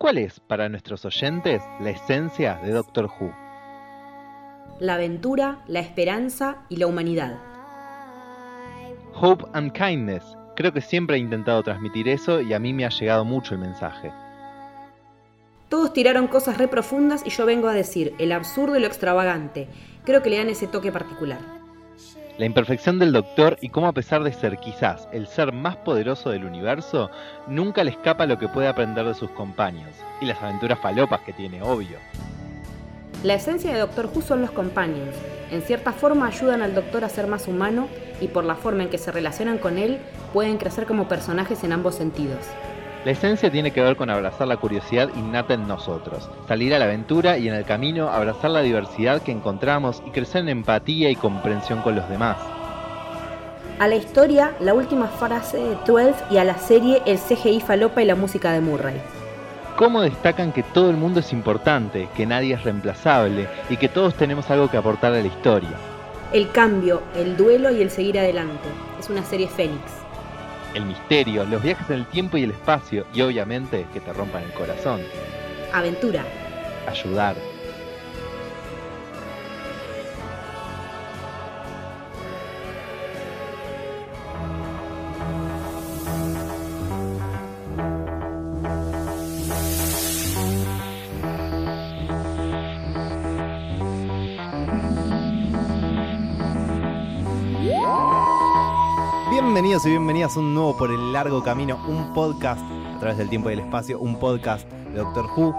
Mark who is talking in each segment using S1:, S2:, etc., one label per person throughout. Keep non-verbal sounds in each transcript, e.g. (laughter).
S1: ¿Cuál es para nuestros oyentes la esencia de Doctor Who?
S2: La aventura, la esperanza y la humanidad.
S1: Hope and kindness. Creo que siempre he intentado transmitir eso y a mí me ha llegado mucho el mensaje.
S2: Todos tiraron cosas re profundas y yo vengo a decir el absurdo y lo extravagante. Creo que le dan ese toque particular.
S1: La imperfección del Doctor y cómo a pesar de ser quizás el ser más poderoso del universo, nunca le escapa lo que puede aprender de sus compañeros. Y las aventuras falopas que tiene, obvio.
S2: La esencia de Doctor Who son los companions. En cierta forma ayudan al Doctor a ser más humano y por la forma en que se relacionan con él pueden crecer como personajes en ambos sentidos.
S1: La esencia tiene que ver con abrazar la curiosidad innata en nosotros, salir a la aventura y en el camino abrazar la diversidad que encontramos y crecer en empatía y comprensión con los demás.
S2: A la historia, la última frase de 12 y a la serie el CGI falopa y la música de Murray.
S1: Cómo destacan que todo el mundo es importante, que nadie es reemplazable y que todos tenemos algo que aportar a la historia.
S2: El cambio, el duelo y el seguir adelante. Es una serie Fénix
S1: el misterio, los viajes en el tiempo y el espacio y obviamente que te rompan el corazón.
S2: Aventura.
S1: Ayudar. Bienvenidos y bienvenidas a un nuevo Por el Largo Camino, un podcast a través del tiempo y el espacio, un podcast de Doctor Who.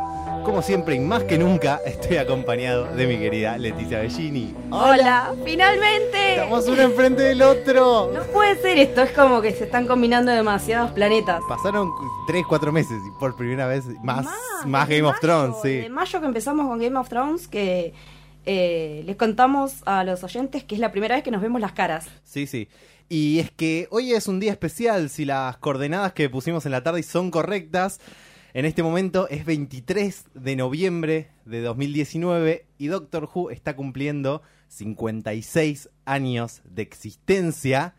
S1: Como siempre y más que nunca, estoy acompañado de mi querida Leticia Bellini.
S3: ¡Hola! ¡Finalmente!
S1: Estamos uno enfrente del otro.
S3: No puede ser esto, es como que se están combinando demasiados planetas.
S1: Pasaron 3, 4 meses y por primera vez más, más, Game of Thrones, sí.
S3: De mayo que empezamos con Game of Thrones, que eh, les contamos a los oyentes que es la primera vez que nos vemos las caras.
S1: Sí, sí. Y es que hoy es un día especial, si las coordenadas que pusimos en la tarde son correctas. En este momento es 23 de noviembre de 2019 y Doctor Who está cumpliendo 56 años de existencia.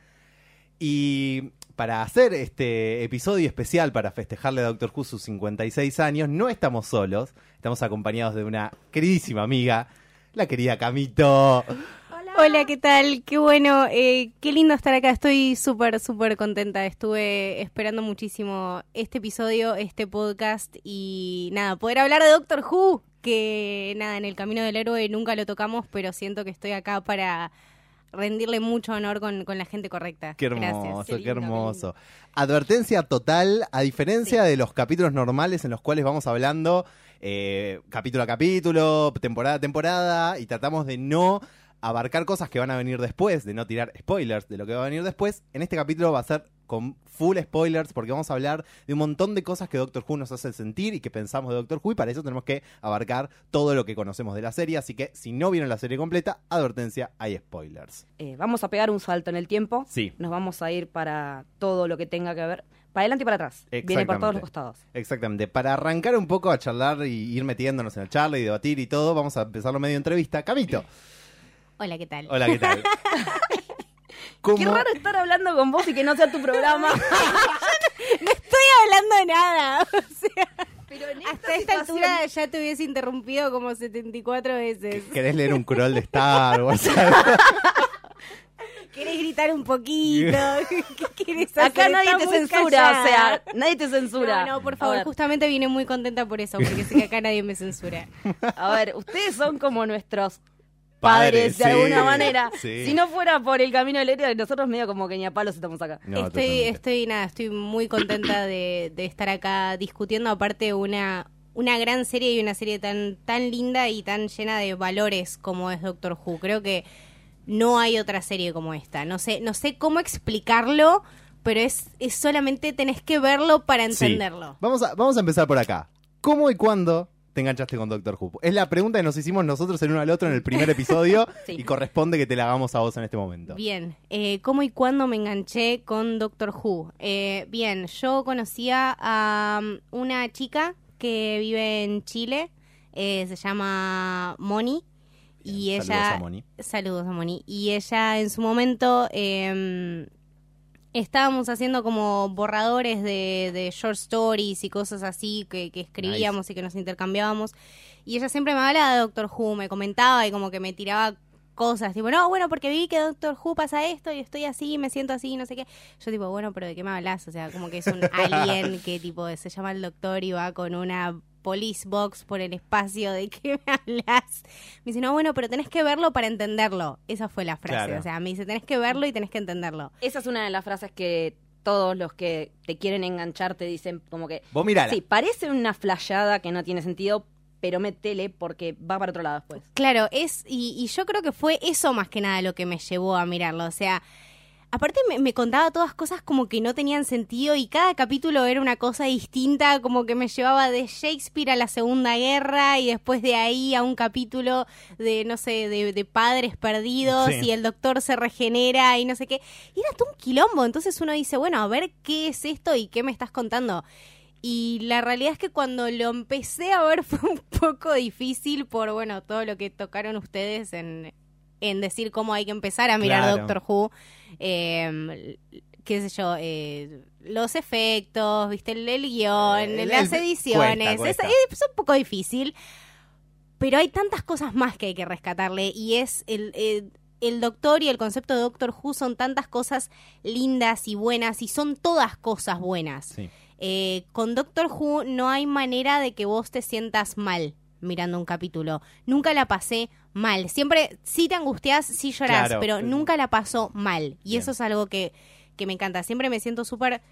S1: Y para hacer este episodio especial para festejarle a Doctor Who sus 56 años, no estamos solos, estamos acompañados de una queridísima amiga, la querida Camito.
S4: Hola, ¿qué tal? Qué bueno, eh, qué lindo estar acá. Estoy súper, súper contenta. Estuve esperando muchísimo este episodio, este podcast y nada, poder hablar de Doctor Who, que nada, en el Camino del Héroe nunca lo tocamos, pero siento que estoy acá para rendirle mucho honor con, la gente correcta.
S1: Qué hermoso, qué, hermoso. Advertencia total, a diferencia de los capítulos normales en los cuales vamos hablando eh, capítulo a capítulo, temporada a temporada, y tratamos de no abarcar cosas que van a venir después, de no tirar spoilers de lo que va a venir después, en este capítulo va a ser con full spoilers porque vamos a hablar de un montón de cosas que Doctor Who nos hace sentir y que pensamos de Doctor Who y para eso tenemos que abarcar todo lo que conocemos de la serie, así que si no vieron la serie completa, advertencia, hay spoilers.
S3: Eh, vamos a pegar un salto en el tiempo,
S1: sí.
S3: nos vamos a ir para todo lo que tenga que ver para adelante y para atrás. Viene por todos los costados.
S1: Exactamente. Para arrancar un poco a charlar y ir metiéndonos en el charla y debatir y todo, vamos a empezarlo medio entrevista. Camito. (laughs)
S4: Hola, ¿qué tal?
S1: Hola, ¿qué tal? (laughs)
S3: Qué raro estar hablando con vos y que no sea tu programa. (laughs) (laughs)
S4: no estoy hablando de nada. O sea, Pero hasta esta altura ya te hubiese interrumpido como 74 veces.
S1: ¿Querés leer un crawl de Star Wars?
S4: ¿Querés gritar un poquito? ¿Qué querés hacer?
S3: Acá nadie te censura, o sea, nadie te censura.
S4: No, no, por favor, justamente vine muy contenta por eso, porque sé que acá nadie me censura.
S3: A ver, ustedes son como nuestros padres, de alguna manera. Si no fuera por el camino del héroe, nosotros medio como que ni a palos estamos acá.
S4: estoy, estoy, nada, estoy muy contenta de, estar acá discutiendo, aparte una, una gran serie y una serie tan, tan linda y tan llena de valores como es Doctor Who. Creo que no hay otra serie como esta. No sé, no sé cómo explicarlo, pero es, es solamente tenés que verlo para entenderlo.
S1: Vamos, a, vamos a empezar por acá. ¿Cómo y cuándo te enganchaste con Doctor Who? Es la pregunta que nos hicimos nosotros el uno al otro en el primer episodio (laughs) y corresponde que te la hagamos a vos en este momento.
S4: Bien, eh, ¿cómo y cuándo me enganché con Doctor Who? Eh, bien, yo conocía a um, una chica que vive en Chile, eh, se llama Moni. Y ella,
S1: saludos a Moni.
S4: Saludos a Moni. Y ella en su momento em, estábamos haciendo como borradores de, de short stories y cosas así que, que escribíamos y que nos intercambiábamos. Y ella siempre me hablaba de Doctor Who, me comentaba y como que me tiraba cosas, tipo, no, bueno, porque vi que Doctor Who pasa esto y estoy así, me siento así, no sé qué. Yo tipo, bueno, pero ¿de qué me hablas? O sea, como que es un (laughs) alien que tipo se llama el doctor y va con una police box por el espacio, ¿de qué me (laughs) hablas? Me dice, no, bueno, pero tenés que verlo para entenderlo. Esa fue la frase, o sea, me dice, tenés que verlo y tenés que entenderlo.
S3: Esa es una de las frases que todos los que te quieren enganchar te dicen como que...
S1: Vos mirala.
S3: Sí, parece una flayada que no tiene sentido, pero métele porque va para otro lado después.
S4: Claro, es, y, y, yo creo que fue eso más que nada lo que me llevó a mirarlo. O sea, aparte me, contaba todas cosas como que no tenían sentido y cada capítulo era una cosa distinta, como que me llevaba de Shakespeare a la Segunda Guerra y después de ahí a un capítulo de, no sé, de, padres perdidos y el doctor se regenera y no sé qué. Y era todo un quilombo. Entonces uno dice, bueno, a ver qué es esto y qué me estás contando. Y la realidad es que cuando lo empecé a ver (laughs) fue un poco difícil por, bueno, todo lo que tocaron ustedes en, en decir cómo hay que empezar a mirar Doctor Who. Eh, qué sé yo, eh, los efectos, viste, el, guion, eh, las ediciones. Es, un poco difícil, pero hay tantas cosas más que hay que rescatarle y es el, el Doctor y el concepto de Doctor Who son tantas cosas lindas y buenas y son todas cosas buenas. Sí. Eh, con Doctor Who no hay manera de que vos te sientas mal mirando un capítulo. Nunca la pasé mal. Siempre, sí te angustias, sí llorás, pero nunca la paso mal. Y eso es algo que, que me encanta. Siempre me siento súper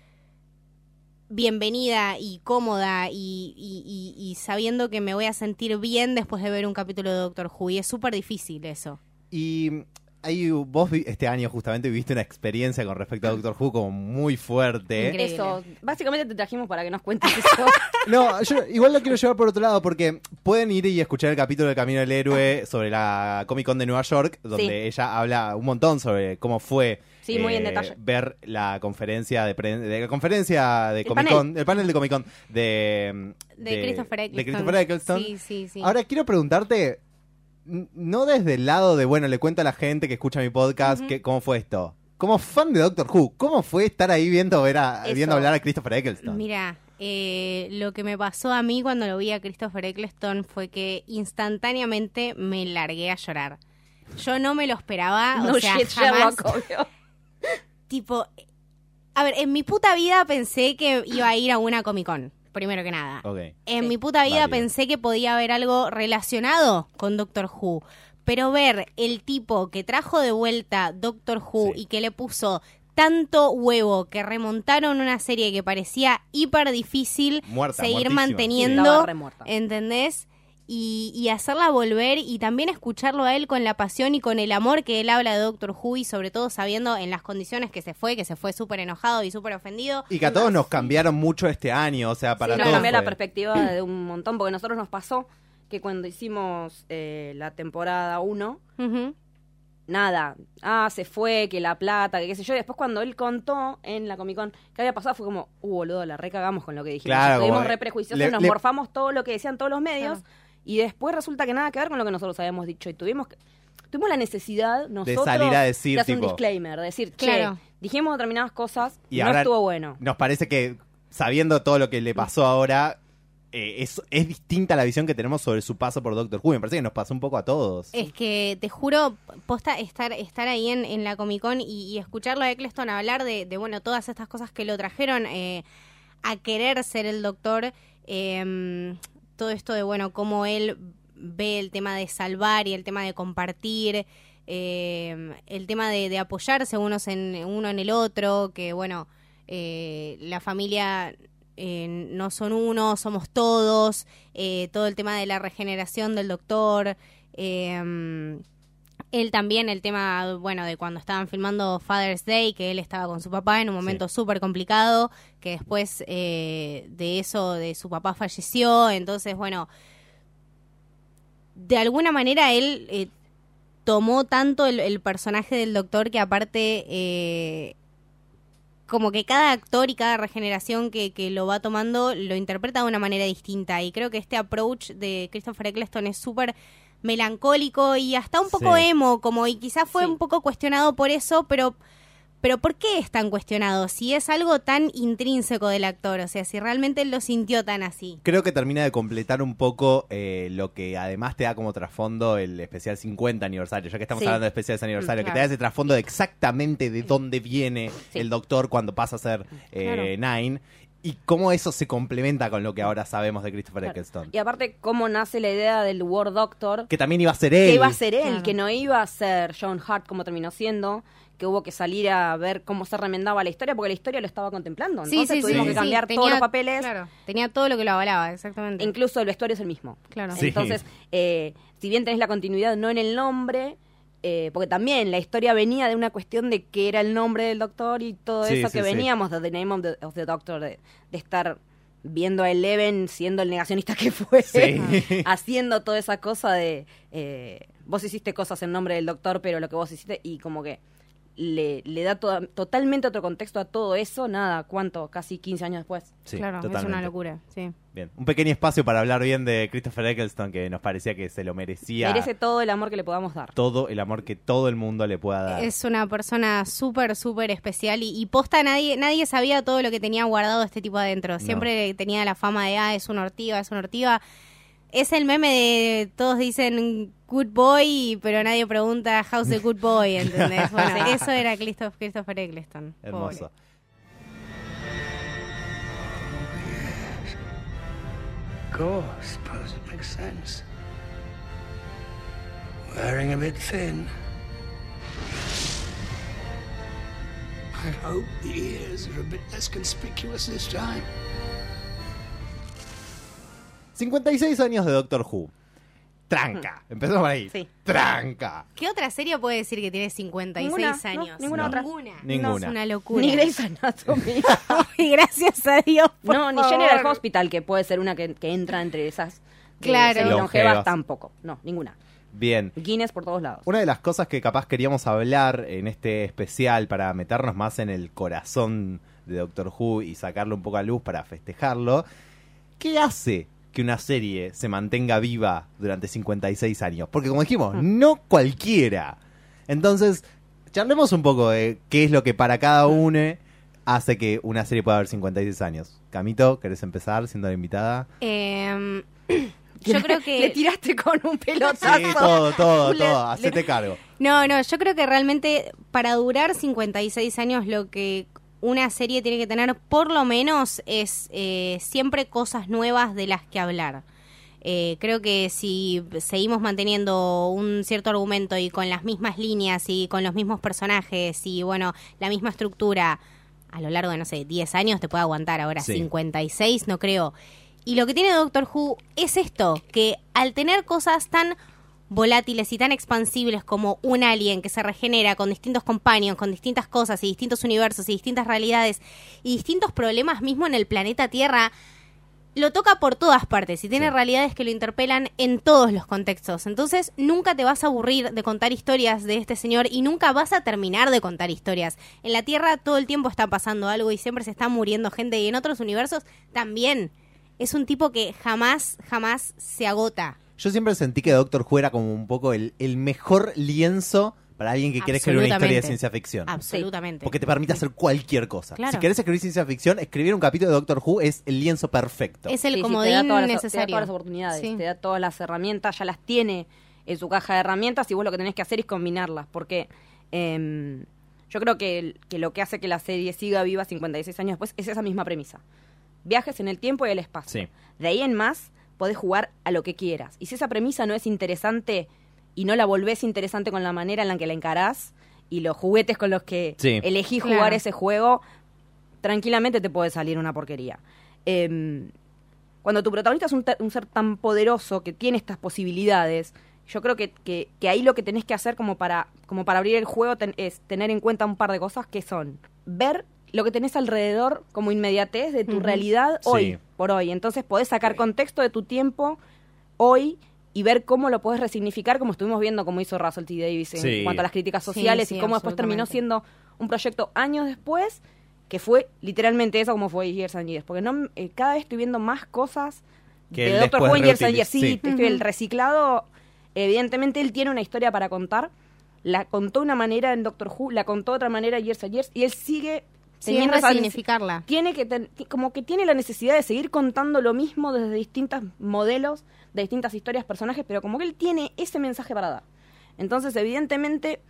S4: bienvenida y cómoda y, y, sabiendo que me voy a sentir bien después de ver un capítulo de Doctor Who. Y es súper difícil eso.
S1: Y Ahí vos este año justamente viviste una experiencia con respecto a Doctor Who como muy fuerte.
S3: Eso, básicamente te trajimos para que nos cuentes (laughs) eso.
S1: no, yo igual lo quiero llevar por otro lado porque pueden ir y escuchar el capítulo del Camino del Héroe sobre la Comic Con de Nueva York, donde ella habla un montón sobre cómo fue
S3: Sí, muy en eh, detalle.
S1: ver la conferencia de, de la conferencia de Comic Con, el panel de Comic Con
S4: de, de, Christopher Eccleston.
S1: De Christopher Eccleston. Sí, sí, sí. Ahora quiero preguntarte, no desde el lado de, bueno, le cuento a la gente que escucha mi podcast que, cómo fue esto. Como fan de Doctor Who, ¿cómo fue estar ahí viendo, ver viendo hablar a Christopher Eccleston?
S4: Mira, eh, lo que me pasó a mí cuando lo vi a Christopher Eccleston fue que instantáneamente me largué a llorar. Yo no me lo esperaba, o sea, jamás. (laughs) tipo, a ver, en mi puta vida pensé que iba a ir a una Comic Con primero que nada. En mi puta vida pensé que podía haber algo relacionado con Doctor Who. Pero ver el tipo que trajo de vuelta Doctor Who y que le puso tanto huevo que remontaron una serie que parecía hiper difícil seguir manteniendo, ¿entendés? Y, hacerla volver y también escucharlo a él con la pasión y con el amor que él habla de Doctor Who y sobre todo sabiendo en las condiciones que se fue, que se fue súper enojado y súper ofendido.
S1: Y que a todos nos cambiaron mucho este año, o sea, para sí,
S3: todos. Nos cambió la perspectiva de un montón, porque a nosotros nos pasó que cuando hicimos eh, la temporada 1, nada, ah, se fue, que la plata, que qué sé yo. Y después cuando él contó en la Comic Con que había pasado, fue como, uh, boludo, la recagamos con lo que dijimos. Claro, Tuvimos re prejuiciosos, nos morfamos todo lo que decían todos los medios. Y después resulta que nada que ver con lo que nosotros habíamos dicho. Y tuvimos tuvimos la necesidad nosotros
S1: de salir a decir
S3: de hacer un disclaimer, de decir, che, dijimos determinadas cosas y no estuvo bueno.
S1: Nos parece que sabiendo todo lo que le pasó ahora, eh, es, es, distinta la visión que tenemos sobre su paso por Doctor Who. Me parece que nos pasó un poco a todos.
S4: Es que te juro, posta estar, estar ahí en, en la Comic Con y, escucharlo a Eccleston hablar de, de, bueno, todas estas cosas que lo trajeron eh, a querer ser el Doctor. Eh, todo esto de, bueno, cómo él ve el tema de salvar y el tema de compartir, eh, el tema de, apoyarse unos en uno en el otro, que bueno, eh, la familia eh, no son uno, somos todos, todo el tema de la regeneración del doctor, él también, el tema, bueno, de cuando estaban filmando Father's Day, que él estaba con su papá en un momento súper complicado, que después eh, de eso, de su papá falleció, entonces, bueno, de alguna manera él eh, tomó tanto el, personaje del doctor que aparte... Eh, como que cada actor y cada regeneración que, que, lo va tomando lo interpreta de una manera distinta. Y creo que este approach de Christopher Eccleston es súper melancólico y hasta un poco emo, como y quizás fue un poco cuestionado por eso, pero Pero ¿por qué es tan cuestionado? Si es algo tan intrínseco del actor, o sea, si realmente él lo sintió tan así.
S1: Creo que termina de completar un poco eh, lo que además te da como trasfondo el especial 50 aniversario, ya que estamos
S3: Sí.
S1: hablando de especiales aniversario,
S4: Mm,
S1: que te da ese trasfondo de exactamente de dónde viene
S3: Sí.
S1: el doctor cuando pasa a ser eh, Nine y cómo eso se complementa con lo que ahora sabemos de Christopher
S3: Claro.
S1: Eccleston.
S3: Y aparte, cómo nace la idea del War Doctor,
S1: Que también iba a ser él.
S3: que iba a ser él,
S4: Claro.
S3: que no iba a ser John Hart como terminó siendo, que hubo que salir a ver cómo se remendaba la historia, porque la historia lo estaba contemplando. Entonces tuvimos que cambiar todos
S4: tenía-
S3: los papeles,
S4: Claro, tenía todo lo que lo avalaba, exactamente.
S3: incluso el vestuario es el mismo.
S4: Claro.
S1: Sí.
S3: Entonces, eh, si bien tenés la continuidad no en el nombre, eh, porque también la historia venía de una cuestión de que era el nombre del doctor y todo
S1: Sí,
S3: eso
S1: sí,
S3: que veníamos de The Name of the, of the Doctor, de, de estar viendo a Eleven siendo el negacionista que fue, (laughs) haciendo toda esa cosa de eh, vos hiciste cosas en nombre del doctor, pero lo que vos hiciste, y como que le, le da toda- totalmente otro contexto a todo eso, nada, ¿cuánto? Casi 15 años después.
S1: Sí,
S4: claro, es una locura, sí.
S1: Bien, un pequeño espacio para hablar bien de Christopher Eccleston que nos parecía que se lo merecía.
S3: Merece todo el amor que le podamos dar.
S1: todo el amor que todo el mundo le pueda dar.
S4: Es una persona súper, súper especial y, y posta nadie, nadie sabía todo lo que tenía guardado este tipo adentro. Siempre tenía la fama de, ah, es una ortiga, es una ortiga. Es el meme de todos dicen good boy, pero nadie pregunta how's the good boy, ¿entendés? (laughs) Bueno, eso era Christoph- Christopher Eccleston.
S1: Hermoso.
S4: Pobre.
S5: course, suppose it makes sense. Wearing a bit thin. I hope the ears are a bit less conspicuous this time.
S1: 56 años de Doctor Who. Tranca. Empezamos por ahí.
S3: Sí.
S1: Tranca.
S4: ¿Qué otra serie puede decir que tiene 56
S3: Ninguna, no,
S4: años?
S3: ninguna otra.
S4: Ninguna.
S1: Ninguna.
S4: Es una locura.
S3: Ni Grey's Anatomy. (laughs)
S4: Ay, gracias a Dios. por
S3: no, ni
S4: favor.
S3: General Hospital, que puede ser una que, que entra entre esas eh,
S4: Claro.
S1: Longevas.
S3: longevas, tampoco. No, ninguna.
S1: Bien.
S3: Guinness por todos lados.
S1: Una de las cosas que capaz queríamos hablar en este especial para meternos más en el corazón de Doctor Who y sacarlo un poco a luz para festejarlo, ¿qué hace que una serie se mantenga viva durante 56 años? Porque como dijimos, no cualquiera. Entonces, charlemos un poco de qué es lo que para cada uno hace que una serie pueda haber 56 años. Camito, ¿querés empezar siendo la invitada?
S4: Em, (coughs) yo creo que...
S3: Le tiraste con un pelotazo.
S1: Sí, todo, todo, todo. Hacete cargo.
S4: No, no, yo creo que realmente para durar 56 años lo que una serie tiene que tener por lo menos es eh, siempre cosas nuevas de las que hablar. Eh, creo que si seguimos manteniendo un cierto argumento y con las mismas líneas y con los mismos personajes y bueno, la misma estructura a lo largo de, no sé, 10 años te puede aguantar. Ahora
S1: Sí.
S4: 56 no creo. Y lo que tiene Doctor Who es esto, que al tener cosas tan volátiles y tan expansibles como un alien que se regenera con distintos companions, con distintas cosas y distintos universos y distintas realidades y distintos problemas mismo en el planeta Tierra, lo toca por todas partes y tiene
S1: Sí.
S4: realidades que lo interpelan en todos los contextos. Entonces nunca te vas a aburrir de contar historias de este señor y nunca vas a terminar de contar historias. En la Tierra todo el tiempo está pasando algo y siempre se está muriendo gente y en otros universos también. Es un tipo que jamás, jamás se agota.
S1: Yo siempre sentí que Doctor Who era como un poco el, el mejor lienzo para alguien que quiere escribir una historia de ciencia ficción.
S4: Absolutamente.
S1: Porque te permite hacer cualquier cosa.
S4: Claro.
S1: Si querés escribir ciencia ficción, escribir un capítulo de Doctor Who es el lienzo perfecto.
S4: Es el
S3: Sí, sí,
S4: comodín
S3: te da todas las, Te da
S4: necesario.
S3: todas las oportunidades,
S4: Sí.
S3: te da todas las herramientas, ya las tiene en su caja de herramientas y vos lo que tenés que hacer es combinarlas. Porque em, yo creo que, que lo que hace que la serie siga viva 56 años después es esa misma premisa. Viajes en el tiempo y el espacio.
S1: Sí.
S3: De ahí en más, podés jugar a lo que quieras. Y si esa premisa no es interesante y no la volvés interesante con la manera en la que la encarás y los juguetes con los que
S1: Sí.
S3: elegís
S4: Claro.
S3: jugar ese juego, tranquilamente te puede salir una porquería. Em, cuando tu protagonista es un, ser tan poderoso que tiene estas posibilidades, yo creo que, que- que ahí lo que tenés que hacer como para, como para abrir el juego ten- es tener en cuenta un par de cosas que son ver lo que tenés alrededor como inmediatez de tu realidad
S1: Sí.
S3: hoy por hoy. Entonces podés sacar contexto de tu tiempo hoy y ver cómo lo podés resignificar, como estuvimos viendo como hizo Russell T. Davis en
S1: Sí.
S3: cuanto a las críticas sociales
S4: sí,
S3: y cómo después terminó siendo un proyecto años después que fue literalmente eso como fue Years and Years. Porque no, eh, cada vez estoy viendo más cosas
S1: Que
S3: de Doctor Who en Years and Years. Sí, el reciclado, evidentemente él tiene una historia para contar la contó de una manera en Doctor Who, la contó de otra manera Years and Years, y él sigue
S4: Resignificarla.
S3: tiene que ten- como que tiene la necesidad de seguir contando lo mismo desde distintos modelos, de distintas historias, personajes, pero como que él tiene ese mensaje para dar. Entonces, evidentemente,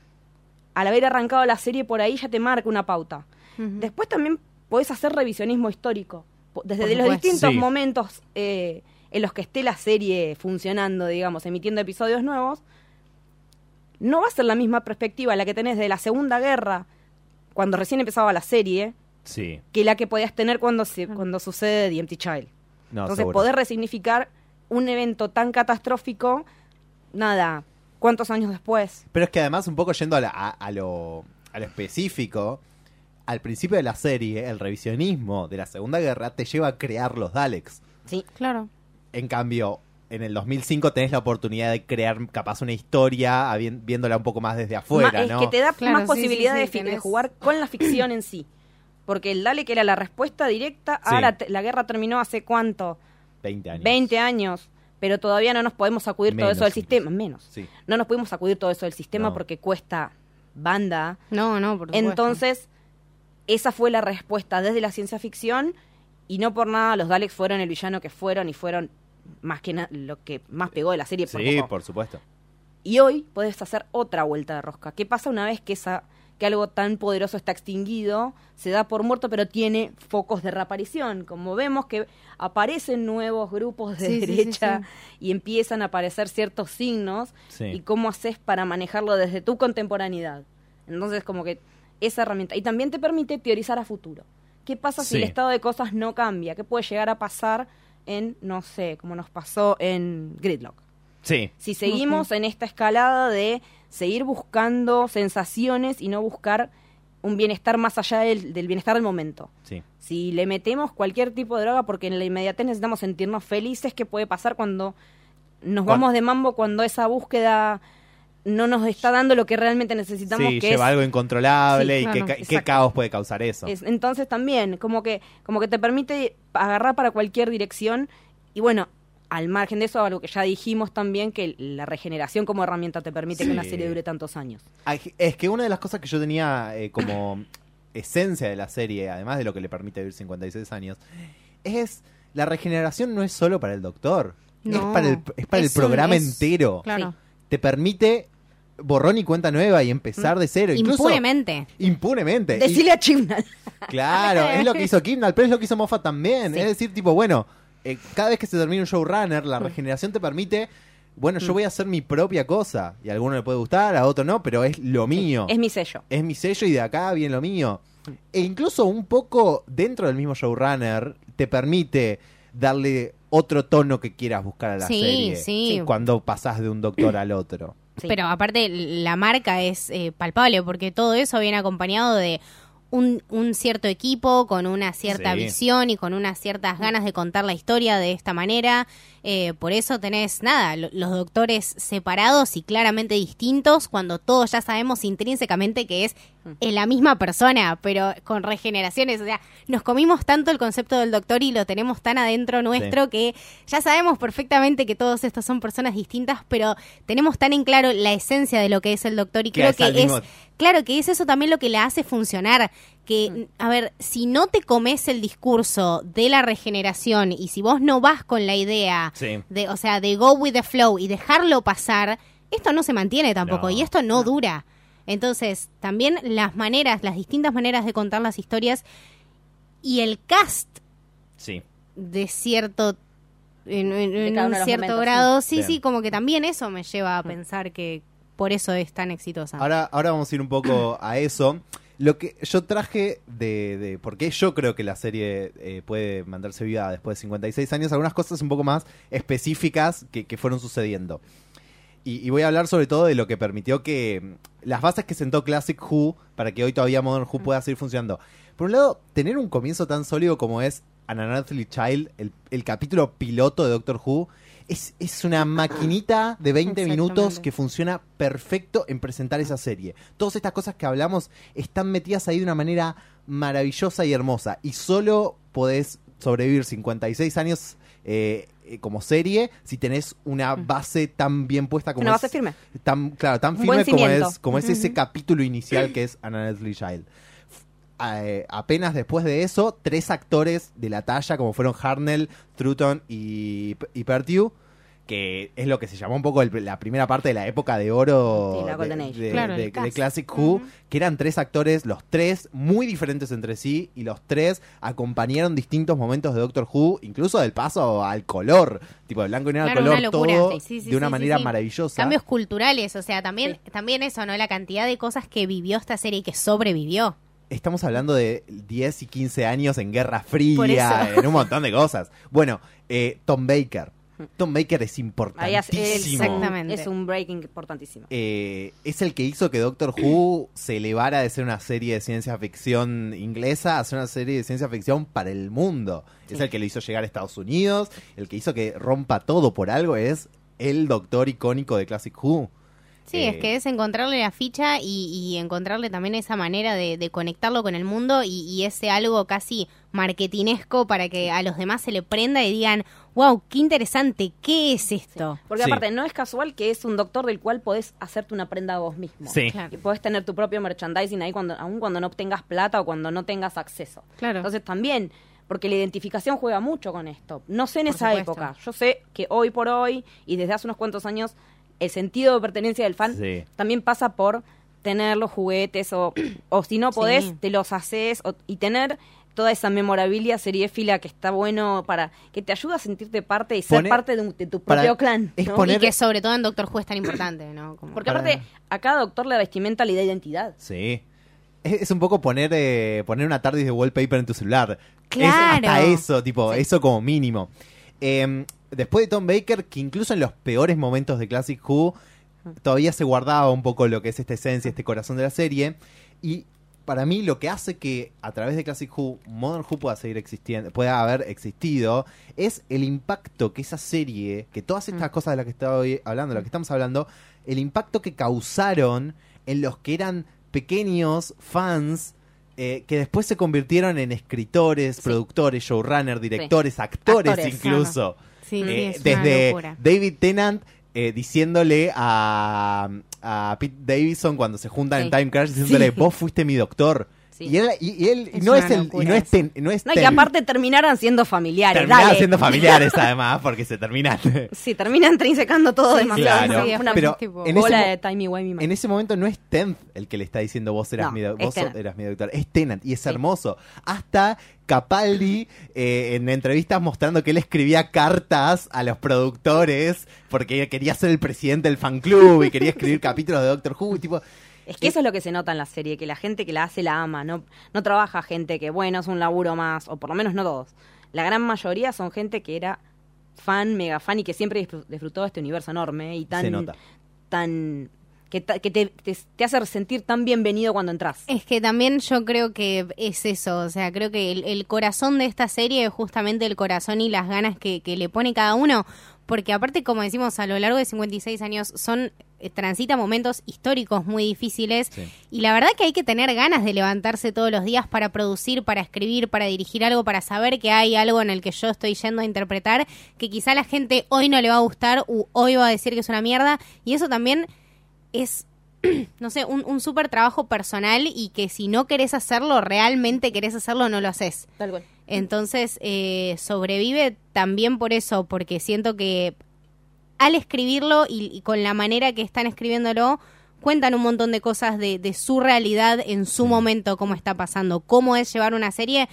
S3: al haber arrancado la serie por ahí ya te marca una pauta. Después también podés hacer revisionismo histórico. Desde los distintos
S1: Sí.
S3: momentos eh, en los que esté la serie funcionando, digamos, emitiendo episodios nuevos, no va a ser la misma perspectiva la que tenés de la Segunda Guerra, cuando recién empezaba la serie,
S1: Sí.
S3: que la que podías tener cuando, se, cuando sucede The Empty Child.
S1: No,
S3: Entonces,
S1: seguro.
S3: poder resignificar un evento tan catastrófico, nada, ¿cuántos años después?
S1: Pero es que además, un poco yendo a, la- a- a lo, a lo específico, al principio de la serie, el revisionismo de la Segunda Guerra te lleva a crear los Daleks.
S3: Sí,
S4: Claro.
S1: En cambio, en el 2005 tenés la oportunidad de crear capaz una historia viéndola un poco más desde afuera,
S3: Ma- es
S1: ¿no?
S3: que te da
S4: Claro,
S3: más
S4: sí,
S3: posibilidad
S4: sí, sí,
S3: de, jugar con la ficción en sí. Porque el Dalek era la respuesta directa.
S1: Sí.
S3: Ahora la guerra terminó hace cuánto?
S1: 20 años.
S3: 20 años. Pero todavía no nos podemos sacudir todo
S1: Menos
S3: eso del
S1: incluso.
S3: sistema. Menos.
S1: Sí.
S3: No nos pudimos sacudir todo eso del sistema
S1: No.
S3: porque cuesta banda.
S4: No, no, por supuesto.
S3: Entonces, esa fue la respuesta desde la ciencia ficción y no por nada los Daleks fueron el villano que fueron y fueron más que nada lo que más pegó de la serie. por
S1: Sí,
S3: poco.
S1: por supuesto.
S3: Y hoy puedes hacer otra vuelta de rosca. ¿Qué pasa una vez que esa que algo tan poderoso está extinguido, se da por muerto, pero tiene focos de reaparición? Como vemos que aparecen nuevos grupos de
S4: Sí, sí, sí,
S3: derecha y empiezan a aparecer ciertos signos
S1: Sí.
S3: y cómo haces para manejarlo desde tu contemporaneidad. Entonces, como que esa herramienta. Y también te permite teorizar a futuro. ¿Qué pasa si el estado de cosas no cambia? ¿Qué puede llegar a pasar en, no sé, como nos pasó en Gridlock?
S1: Sí.
S3: Si seguimos en esta escalada de seguir buscando sensaciones y no buscar un bienestar más allá del, del bienestar del momento.
S1: Sí.
S3: Si le metemos cualquier tipo de droga, porque en la inmediatez necesitamos sentirnos felices, ¿qué puede pasar cuando nos vamos de mambo, cuando esa búsqueda no nos está dando lo que realmente necesitamos,
S1: Sí,
S3: que
S1: lleva
S3: es
S1: algo incontrolable
S3: Sí,
S1: y
S4: claro,
S1: qué, qué caos puede causar eso.
S3: Es- entonces también, como que, como que te permite agarrar para cualquier dirección. Y bueno, al margen de eso, algo que ya dijimos también, que la regeneración como herramienta te permite que una serie dure tantos años.
S1: Es que una de las cosas que yo tenía eh, como (coughs) esencia de la serie, además de lo que le permite vivir 56 años, es la regeneración no es solo para el doctor, es
S4: No,
S1: para el, es para
S4: es
S1: el
S4: un-
S1: programa
S4: es-
S1: entero.
S4: Claro.
S1: Te permite borrón y cuenta nueva y empezar de cero. Incluso,
S4: Impunemente.
S1: Impunemente.
S3: Decirle a Chibnall.
S1: Claro, es lo que hizo (laughs) Kimnall, pero es lo que hizo Moffat también.
S3: Sí.
S1: Es decir, tipo, bueno, eh, cada vez que se termina un showrunner, la regeneración te permite, bueno, yo voy a hacer mi propia cosa. Y a alguno le puede gustar, a otro no, pero es lo mío.
S3: Es mi sello.
S1: Es mi sello y de acá viene lo mío. E incluso un poco dentro del mismo showrunner te permite darle otro tono que quieras buscar a la
S4: Sí,
S1: serie.
S4: sí.
S1: Cuando pasás de un doctor al otro. (clears throat)
S3: Sí.
S4: Pero aparte la marca es eh, palpable porque todo eso viene acompañado de un, un cierto equipo con una cierta
S1: Sí.
S4: visión y con unas ciertas ganas de contar la historia de esta manera. Eh, por eso tenés, nada, lo- los doctores separados y claramente distintos cuando todos ya sabemos intrínsecamente que es eh, la misma persona, pero con regeneraciones. O sea, nos comimos tanto el concepto del doctor y lo tenemos tan adentro nuestro que ya sabemos perfectamente que todos estos son personas distintas, pero tenemos tan en claro la esencia de lo que es el doctor y creo que es,
S1: mismo-
S4: claro que es eso también lo que le hace funcionar. Que, a ver, si no te comes el discurso de la regeneración y si vos no vas con la idea
S1: Sí.
S4: de, o sea, de go with the flow y dejarlo pasar, esto no se mantiene tampoco
S1: No,
S4: y esto no, dura. Entonces, también las maneras, las distintas maneras de contar las historias y el cast
S1: Sí.
S4: de cierto en, en- un cierto
S3: momentos,
S4: grado, sí,
S1: Bien.
S4: sí, como que también eso me lleva a pensar que por eso es tan exitosa.
S1: Ahora, ahora vamos a ir un poco a eso. Lo que yo traje de, de por qué yo creo que la serie eh, puede mandarse viva después de 56 años, algunas cosas un poco más específicas que, que fueron sucediendo. Y, voy a hablar sobre todo de lo que permitió que mm, las bases que sentó Classic Who para que hoy todavía Modern Who pueda seguir funcionando. Por un lado, tener un comienzo tan sólido como es An Child, el, el capítulo piloto de Doctor Who, es, es una maquinita de 20 minutos que funciona perfecto en presentar esa serie. Todas estas cosas que hablamos están metidas ahí de una manera maravillosa y hermosa. Y solo podés sobrevivir 56 años eh, eh, como serie si tenés una base tan bien puesta como
S3: Una
S1: es-
S3: base firme.
S1: tan claro tan firme como es como es ese capítulo inicial que es Anna Leslie Child Eh, apenas después de eso tres actores de la talla como fueron Harnell, Truton y, y que es lo que se llamó un poco el- la primera parte de la época de oro
S3: Sí, la
S1: de-
S4: Claro.
S1: Classic Who, que eran tres actores, los tres muy diferentes entre sí, y los tres acompañaron distintos momentos de Doctor Who, incluso del paso al color, tipo de blanco y negro al color, todo
S4: Sí, sí, sí,
S1: de una
S4: sí,
S1: manera
S4: sí.
S1: maravillosa.
S4: Cambios culturales, o sea, también, también eso, ¿no? La cantidad de cosas que vivió esta serie y que sobrevivió.
S1: Estamos hablando de 10 y 15 años en Guerra Fría, en un montón de cosas. Bueno, eh, Tom Baker. Tom Baker es
S3: Ahí hace-
S1: importantísimo.
S4: Exactamente.
S3: Es un breaking importantísimo.
S1: eh, es el que hizo que Doctor Who (clears throat) se elevara de ser una serie de ciencia ficción inglesa a ser una serie de ciencia ficción para el mundo. Es el que lo hizo llegar a Estados Unidos, el que hizo que rompa todo por algo es el doctor icónico de Classic Who.
S4: Sí,
S1: Eh,
S4: es que es encontrarle la ficha y, y encontrarle también esa manera de, de conectarlo con el mundo y, y ese algo casi marketinesco para que a los demás se le prenda y digan, wow, qué interesante, ¿qué es esto?
S3: Porque
S1: Sí.
S3: aparte no es casual que es un doctor del cual podés hacerte una prenda vos mismo.
S1: Sí.
S4: Claro.
S3: Y podés tener tu propio merchandising ahí cuando, aun cuando no obtengas plata o cuando no tengas acceso.
S4: Claro.
S3: Entonces también, porque la identificación juega mucho con esto. No sé en
S4: Por
S3: esa
S4: supuesto.
S3: época. Yo sé que hoy por hoy y desde hace unos cuantos años el sentido de pertenencia del fan
S1: Sí.
S3: también pasa por tener los juguetes o, (clears throat) o si no podés,
S4: Sí.
S3: te los haces o- y tener toda esa memorabilia seriéfila que está bueno para que te ayuda a sentirte parte y ser parte de, un- de tu propio clan.
S1: es
S3: ¿no?
S1: poner-
S4: Y que sobre todo en Doctor Who es tan importante, ¿no? Como-
S3: Porque
S1: para-
S3: aparte, a cada doctor le da vestimenta le da identidad.
S1: Sí. Es, es un poco poner eh, poner una TARDIS de wallpaper en tu celular.
S4: Claro.
S1: Es hasta eso, tipo, eso como mínimo. Eh, después de Tom Baker, que incluso en los peores momentos de Classic Who, todavía se guardaba un poco lo que es esta esencia, este corazón de la serie. Y para mí lo que hace que a través de Classic Who, Modern Who pueda seguir existiendo, pueda haber existido, es el impacto que esa serie, que todas estas cosas de las que estoy hablando, de las que estamos hablando, el impacto que causaron en los que eran pequeños fans eh, que después se convirtieron en escritores, productores, showrunners, directores, actores,
S3: Actores,
S1: incluso.
S4: Sí,
S1: Eh,
S4: es una
S1: desde
S4: locura.
S1: David Tennant eh, diciéndole a, a Pete Davidson cuando se juntan en
S3: Sí.
S1: Time Crash diciéndole
S4: Sí.
S1: vos fuiste mi doctor
S3: Sí.
S1: y él y, y él
S4: Es
S1: no es el y no es ten- no es
S3: No, y aparte terminaran siendo familiares.
S1: terminaban
S3: dale.
S1: siendo familiares (laughs) además porque se terminan
S3: Sí, terminan trinsecando todo
S4: Sí,
S3: demasiado.
S1: claro
S4: sí,
S3: una
S1: pero
S4: tipo-
S1: en ese,
S3: bola
S1: mo-
S3: de timey wimey
S1: en ese momento no es Tenth el que le está diciendo vos eras
S3: No,
S1: mi vos eras mi doctor es Tennant y es
S3: Sí.
S1: hermoso hasta Capaldi eh, en entrevistas mostrando que él escribía cartas a los productores porque quería ser el presidente del fan club y quería escribir (laughs) capítulos de Doctor Who y tipo
S3: Es que eso es lo que se nota en la serie, que la gente que la hace la ama, no, no trabaja gente que, bueno, es un laburo más, o por lo menos no todos. La gran mayoría son gente que era fan, mega fan y que siempre disfrut- disfrutó de este universo enorme y tan...
S1: Se nota.
S3: tan que, te, te- te hace sentir tan bienvenido cuando entras.
S4: Es que también yo creo que es eso, o sea, creo que el, el corazón de esta serie es justamente el corazón y las ganas que, que le pone cada uno, porque aparte, como decimos, a lo largo de 56 años son transita momentos históricos muy difíciles
S1: Sí.
S4: y la verdad que hay que tener ganas de levantarse todos los días para producir, para escribir, para dirigir algo, para saber que hay algo en el que yo estoy yendo a interpretar, que quizá la gente hoy no le va a gustar o hoy va a decir que es una mierda y eso también es (clears throat) no sé, un, un súper trabajo personal y que si no querés hacerlo, realmente querés hacerlo, no lo haces.
S3: Tal cual.
S4: Entonces, eh, sobrevive también por eso, porque siento que al escribirlo y, y con la manera que están escribiéndolo, cuentan un montón de cosas de, de su realidad en su momento, cómo está pasando, cómo es llevar una serie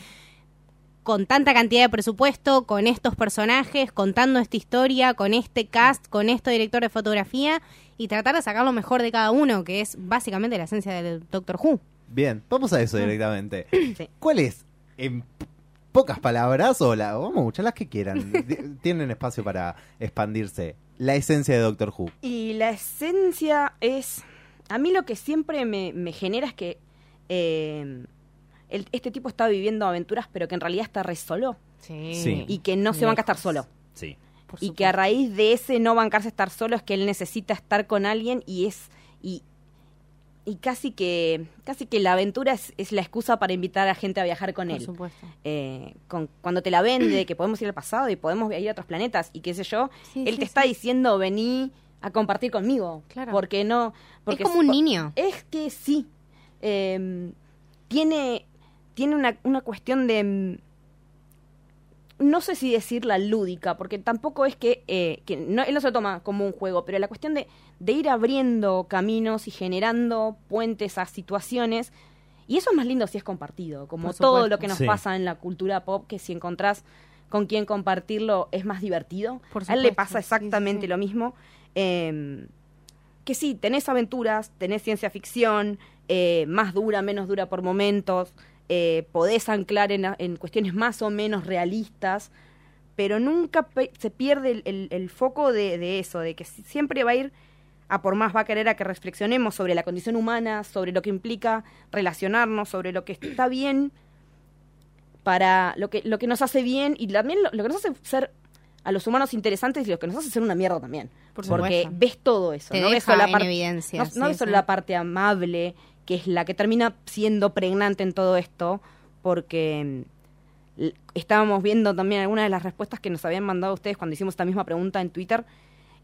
S4: con tanta cantidad de presupuesto, con estos personajes, contando esta historia, con este cast, con este director de fotografía y tratar de sacar lo mejor de cada uno, que es básicamente la esencia del Doctor Who.
S1: Bien, vamos a eso directamente. (clears throat)
S3: Sí.
S1: ¿Cuál es, en pocas palabras, o la, vamos a escuchar las que quieran, (laughs) tienen espacio para expandirse, la esencia de Doctor Who?
S3: Y la esencia es. A mí lo que siempre me, me genera es que eh, el- este tipo está viviendo aventuras, pero que en realidad está re solo.
S1: Sí.
S3: Y que no se banca estar solo.
S1: Sí.
S3: Y que a raíz de ese no bancarse estar solo es que él necesita estar con alguien y es. Y, y casi que casi que la aventura es, es la excusa para invitar a gente a viajar con
S4: Por
S3: él.
S4: supuesto.
S3: Eh, con, cuando te la vende, que podemos ir al pasado y podemos ir a otros planetas y qué sé yo,
S4: Sí,
S3: él
S4: sí,
S3: te
S4: sí.
S3: está diciendo vení a compartir conmigo.
S4: Claro.
S3: Porque no. Porque
S4: es como un niño.
S3: Es que sí. Eh, tiene tiene una, una cuestión de. No sé si decirla lúdica, porque tampoco es que. eh, que no, él no se lo toma como un juego, pero la cuestión de, de ir abriendo caminos y generando puentes a situaciones. Y eso es más lindo si es compartido, como todo lo que nos
S1: Sí.
S3: pasa en la cultura pop, que si encontrás con quien compartirlo es más divertido.
S4: Por
S3: a él le pasa
S4: sí,
S3: exactamente
S4: sí.
S3: lo mismo. Eh, que sí, tenés aventuras, tenés ciencia ficción, eh, más dura, menos dura por momentos, eh, podés anclar en, en cuestiones más o menos realistas, pero nunca pe- se pierde el, el- el foco de, de eso, de que si- siempre va a ir a por más, va a querer a que reflexionemos sobre la condición humana, sobre lo que implica relacionarnos, sobre lo que está bien para lo que, lo que nos hace bien y también lo, lo que nos hace ser a los humanos interesantes y lo que nos hace ser una mierda también.
S4: Por
S3: Porque ves todo eso,
S4: Te
S3: no ves solo la
S4: en
S3: parte
S4: evidencia,
S3: no,
S4: sí,
S3: no ves solo
S4: sí.
S3: la parte amable, que es la que termina siendo pregnante en todo esto, porque mm, estábamos viendo también algunas de las respuestas que nos habían mandado ustedes cuando hicimos esta misma pregunta en Twitter,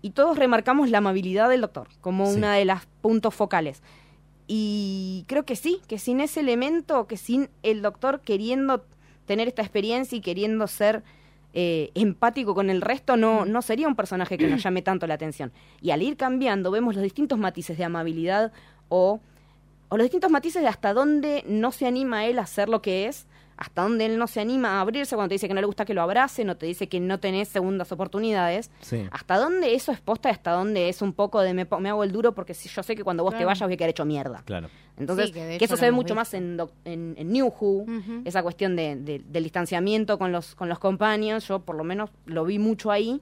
S3: y todos remarcamos la amabilidad del doctor como
S1: Sí.
S3: una de las puntos focales. Y creo que sí, que sin ese elemento, que sin el doctor queriendo tener esta experiencia y queriendo ser eh, empático con el resto, no, no sería un personaje que nos llame tanto la atención. Y al ir cambiando, vemos los distintos matices de amabilidad o, o los distintos matices de hasta dónde no se anima él a ser lo que es, hasta dónde él no se anima a abrirse cuando te dice que no le gusta que lo abracen o te dice que no tenés segundas oportunidades.
S1: Sí.
S3: ¿Hasta dónde eso es posta y hasta dónde es un poco de me, hago el duro porque si yo sé que cuando vos te vayas voy a quedar hecho mierda?
S1: Claro.
S3: Entonces,
S4: Sí, que
S3: eso se ve mucho
S4: visto.
S3: más en, Doc- en, en New Who, esa cuestión de, de- del distanciamiento con los, con los compañeros, yo por lo menos lo vi mucho ahí,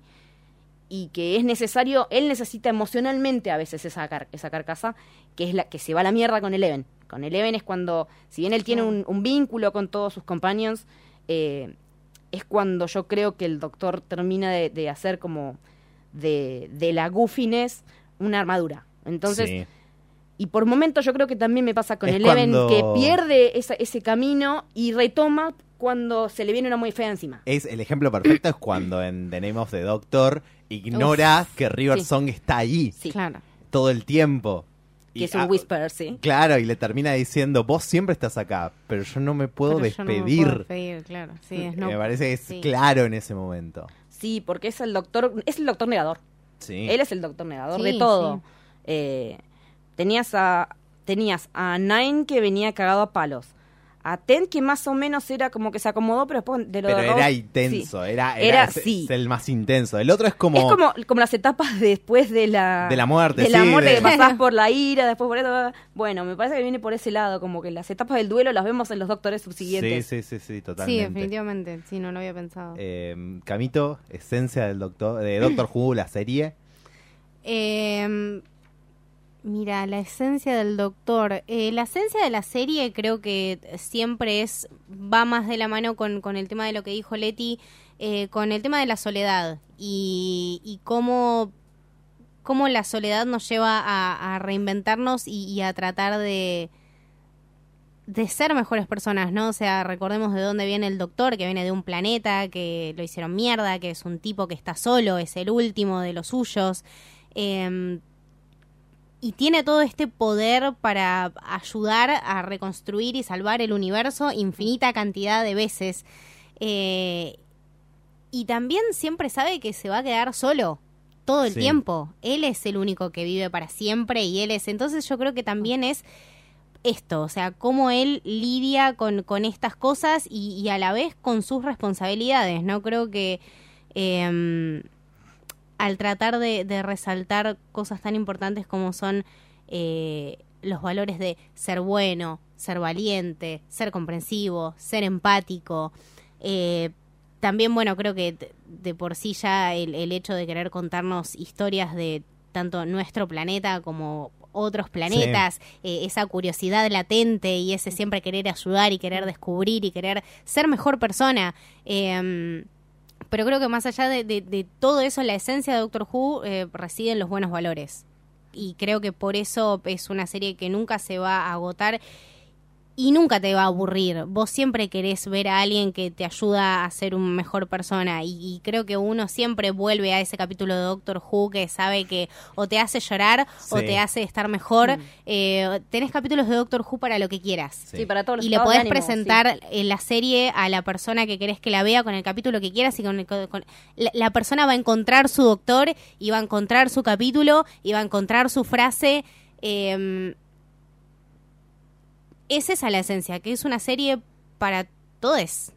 S3: y que es necesario, él necesita emocionalmente a veces esa, car- esa carcasa, que es la que se va a la mierda con Eleven. Con Eleven es cuando, si bien él tiene un, un vínculo con todos sus compañeros, eh, es cuando yo creo que el doctor termina de, de hacer como de, de la goofiness una armadura. Entonces,
S1: Sí.
S3: y por momentos yo creo que también me pasa con
S1: Es
S3: Eleven
S1: cuando-
S3: que pierde esa- ese camino y retoma cuando se le viene una muy fea encima.
S1: Es el ejemplo perfecto es cuando en The Name of the Doctor ignora que River
S3: Sí.
S1: Song está ahí
S3: Sí,
S4: Claro.
S1: todo el tiempo.
S3: que
S1: Y,
S3: es un
S1: ah,
S3: whisper, sí.
S1: Claro, y le termina diciendo, vos siempre estás acá, pero yo no me puedo
S4: Pero yo no me
S1: despedir.
S4: puedo despedir, claro. Sí, es no-
S1: Me parece que es
S4: sí.
S1: claro en ese momento.
S3: Sí, porque es el doctor, es el doctor negador.
S1: Sí.
S3: Él es el doctor negador
S4: Sí,
S3: de todo.
S4: sí.
S3: Eh, tenías a tenías a Nine que venía cagado a palos. A Ten que más o menos era como que se acomodó, pero después de lo
S1: Pero
S3: de
S1: era
S3: Rose,
S1: intenso,
S3: sí.
S1: era,
S3: Era,
S1: era, es-
S3: sí.
S1: es el más intenso. El otro es como...
S3: Es como, como las etapas después de la...
S1: De la muerte,
S3: De la
S1: sí,
S3: muerte
S1: de-
S3: que pasás por la (laughs) ira, después por esto. Bueno, me parece que viene por ese lado, como que las etapas del duelo las vemos en los doctores
S1: Sí,
S3: subsiguientes.
S1: sí, sí, sí,
S4: Sí,
S1: totalmente.
S4: definitivamente. Sí, no lo había pensado.
S1: Eh, Camito, esencia del doctor, de Doctor Who, la serie.
S4: Eh, mira, la esencia del doctor. Eh, la esencia de la serie creo que siempre es, va más de la mano con, con el tema de lo que dijo Leti, eh, con el tema de la soledad y, y cómo, cómo la soledad nos lleva a, reinventarnos y, a tratar de de ser mejores personas, ¿no? O sea, recordemos de dónde viene el doctor, que viene de un planeta, que lo hicieron mierda, que es un tipo que está solo, es el último de los suyos. Eh, y tiene todo este poder para ayudar a reconstruir y salvar el universo infinita cantidad de veces. Eh, y también siempre sabe que se va a quedar solo todo el
S1: Sí.
S4: tiempo. Él es el único que vive para siempre y él es. Entonces yo creo que también es esto, o sea, cómo él lidia con, con estas cosas y, y a la vez con sus responsabilidades, ¿no? Creo que eh, al tratar de, de resaltar cosas tan importantes como son eh, los valores de ser bueno, ser valiente, ser comprensivo, ser empático, eh, también, bueno, creo que de, por sí ya el, el hecho de querer contarnos historias de tanto nuestro planeta como otros planetas, eh, esa curiosidad latente y ese siempre querer ayudar y querer descubrir y querer ser mejor persona. Eh, pero creo que más allá de, de- de todo eso, la esencia de Doctor Who eh, reside en los buenos valores. y creo que por eso es una serie que nunca se va a agotar y nunca te va a aburrir. Vos siempre querés ver a alguien que te ayuda a ser una mejor persona y, y creo que uno siempre vuelve a ese capítulo de Doctor Who que sabe que o te hace llorar o
S1: Sí.
S4: te hace estar mejor. Eh, tenés capítulos de Doctor Who para lo que quieras.
S1: Sí.
S3: Sí, para todos los
S4: Y le podés
S3: ánimo,
S4: presentar en la serie a la persona que querés que la vea con el capítulo que quieras y con, el- con- con- la, la persona va a encontrar su doctor y va a encontrar su capítulo y va a encontrar su frase. eh, es esa la esencia, que es una serie para todos.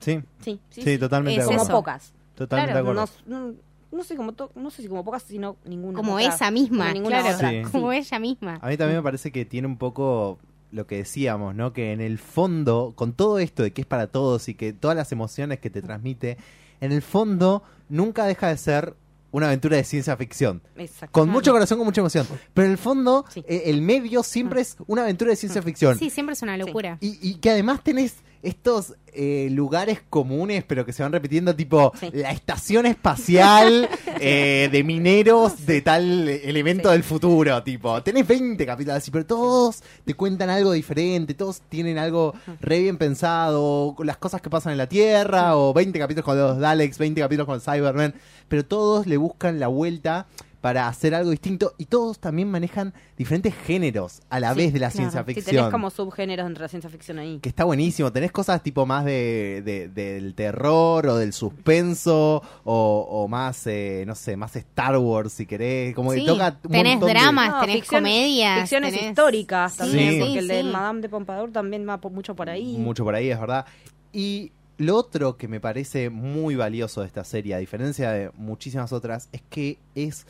S1: Sí,
S3: Sí, sí,
S1: sí, totalmente
S4: Es
S1: de
S3: Como
S4: eso.
S3: pocas.
S1: Totalmente
S4: Claro,
S1: de acuerdo.
S3: No, no, no sé como to- no sé si como pocas, sino ninguna.
S4: Como
S3: otra.
S4: esa misma,
S3: Como ninguna
S4: claro.
S1: Sí.
S4: Como ella misma.
S1: A mí también me parece que tiene un poco lo que decíamos, ¿no? Que en el fondo, con todo esto de que es para todos y que todas las emociones que te transmite, en el fondo nunca deja de ser una aventura de ciencia ficción.
S3: Exacto.
S1: Con mucho corazón, con mucha emoción. Pero en el fondo,
S3: Sí.
S1: eh, el medio siempre es una aventura de ciencia ficción.
S4: Sí, siempre es una locura.
S1: Y, y que además tenés estos eh, lugares comunes, pero que se van repitiendo, tipo
S3: Sí.
S1: la estación espacial (laughs) eh, de mineros de tal elemento
S3: Sí.
S1: del futuro, tipo. Tenés 20 capítulos así, pero todos te cuentan algo diferente, todos tienen algo re bien pensado, las cosas que pasan en la Tierra, o 20 capítulos con los Daleks, 20 capítulos con Cybermen, pero todos le buscan la vuelta para hacer algo distinto y todos también manejan diferentes géneros a la
S3: Sí,
S1: vez de la
S4: claro.
S1: ciencia
S3: Si
S1: ficción
S3: tenés como subgéneros entre la ciencia ficción ahí.
S1: que está buenísimo. Tenés cosas tipo más de, de- del terror o del suspenso o, o más, eh, no sé, más Star Wars si querés. Como que
S4: Sí,
S1: toca un
S4: tenés
S1: de-
S4: dramas,
S3: No,
S4: tenés
S3: ficción-
S4: comedias.
S3: Ficciones
S4: tenés-
S3: históricas
S4: Sí,
S3: también,
S1: sí,
S3: porque el de
S4: sí.
S3: Madame de Pompadour también va mucho por ahí.
S1: Mucho por ahí, es verdad. Y lo otro que me parece muy valioso de esta serie, a diferencia de muchísimas otras, es que es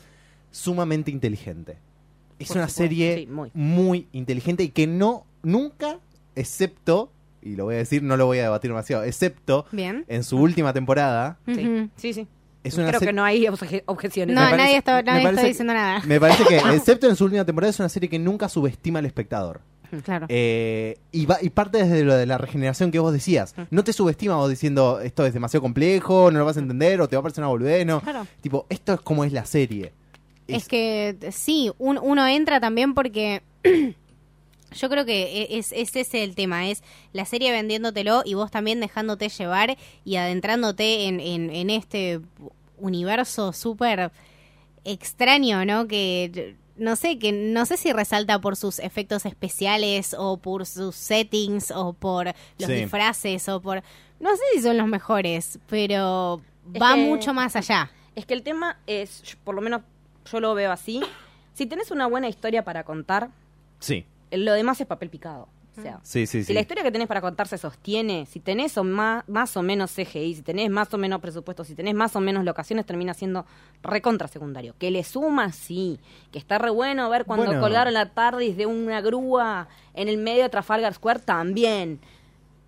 S1: sumamente inteligente. Es
S3: Por
S1: una
S3: supuesto,
S1: serie
S3: sí, muy.
S1: muy inteligente y que no, nunca, excepto, y lo voy a decir, no lo voy a debatir demasiado, excepto
S4: Bien.
S1: en su última temporada,
S3: Sí, sí, sí.
S1: es una
S3: Creo que no hay obje- objeciones.
S4: No,
S1: parece-
S4: nadie, está, nadie está diciendo nada.
S1: Me parece que, (laughs) excepto en su última temporada, es una serie que nunca subestima al espectador.
S4: Claro.
S1: Eh, y, va, y parte desde lo de la regeneración que vos decías. No te subestima vos diciendo esto es demasiado complejo, no lo vas a entender o te va a parecer una boludez. No.
S4: Claro.
S1: Tipo, esto es como es la serie.
S4: Es que sí, un- uno entra también porque (clears throat) yo creo que e- es, es ese el tema, es la serie vendiéndotelo y vos también dejándote llevar y adentrándote en, en, en este universo súper extraño, ¿no? Que no sé, que no sé si resalta por sus efectos especiales o por sus settings o por los
S1: Sí.
S4: disfraces o por... No sé si son los mejores, pero
S3: Es
S4: va
S3: que-
S4: mucho más allá.
S3: Es que el tema es, por lo menos yo lo veo así, si tenés una buena historia para contar,
S1: Sí,
S3: lo demás es papel picado. O sea,
S1: sí, sí.
S3: si
S1: sí.
S3: la historia que tenés para contar se sostiene, si tenés o más, más o menos CGI, si tenés más o menos presupuesto, si tenés más o menos locaciones, termina siendo recontra secundario. Que le suma, sí. Que está re bueno ver cuando
S1: Bueno.
S3: colgaron la TARDIS de una grúa en el medio de Trafalgar Square, también.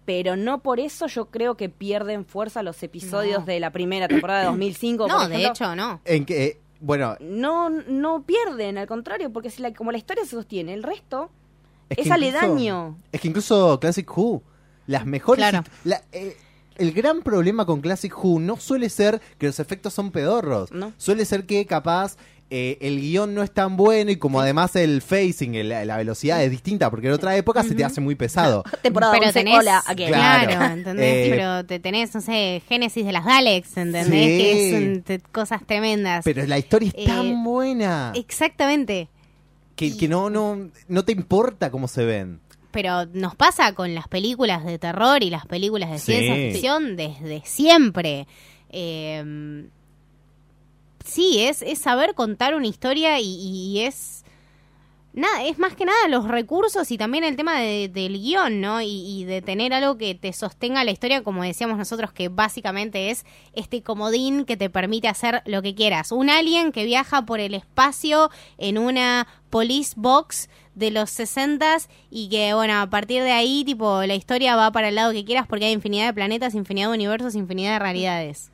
S3: Pero no por eso yo creo que pierden fuerza los episodios de la primera temporada de 2005. por
S4: No, de hecho, no.
S1: En que, eh, bueno,
S3: no no pierden, al contrario, porque si la, como la historia se sostiene, el resto
S1: es,
S3: es,
S1: que incluso-
S3: aledaño.
S1: Es que incluso Classic Who, las mejores.
S4: Claro.
S1: hist- la- eh, el gran problema con Classic Who no suele ser que los efectos son pedorros.
S3: No.
S1: Suele ser que capaz eh, el guion no es tan bueno y como además el facing, el- la velocidad es distinta, porque en otra época se te hace muy pesado. (laughs)
S3: Temporada
S4: pero
S3: 11,
S4: tenés,
S3: hola.
S1: Claro.
S4: claro, ¿entendés?
S1: Eh,
S4: pero te tenés, no sé, Génesis de las Daleks, ¿entendés?
S1: Sí.
S4: Que son te- cosas tremendas.
S1: Pero la historia es
S4: Eh,
S1: tan buena
S4: Exactamente.
S1: que, que no, no, no te importa cómo se ven.
S4: Pero nos pasa con las películas de terror y las películas de
S1: Sí.
S4: ciencia ficción desde siempre. Eh, sí, es, es saber contar una historia y, es... Nada, es más que nada los recursos y también el tema de- del guion, ¿no? Y, y de tener algo que te sostenga la historia, como decíamos nosotros, que básicamente es este comodín que te permite hacer lo que quieras. Un alien que viaja por el espacio en una police box de los 60 y que, bueno, a partir de ahí, tipo, la historia va para el lado que quieras porque hay infinidad de planetas, infinidad de universos, infinidad de realidades.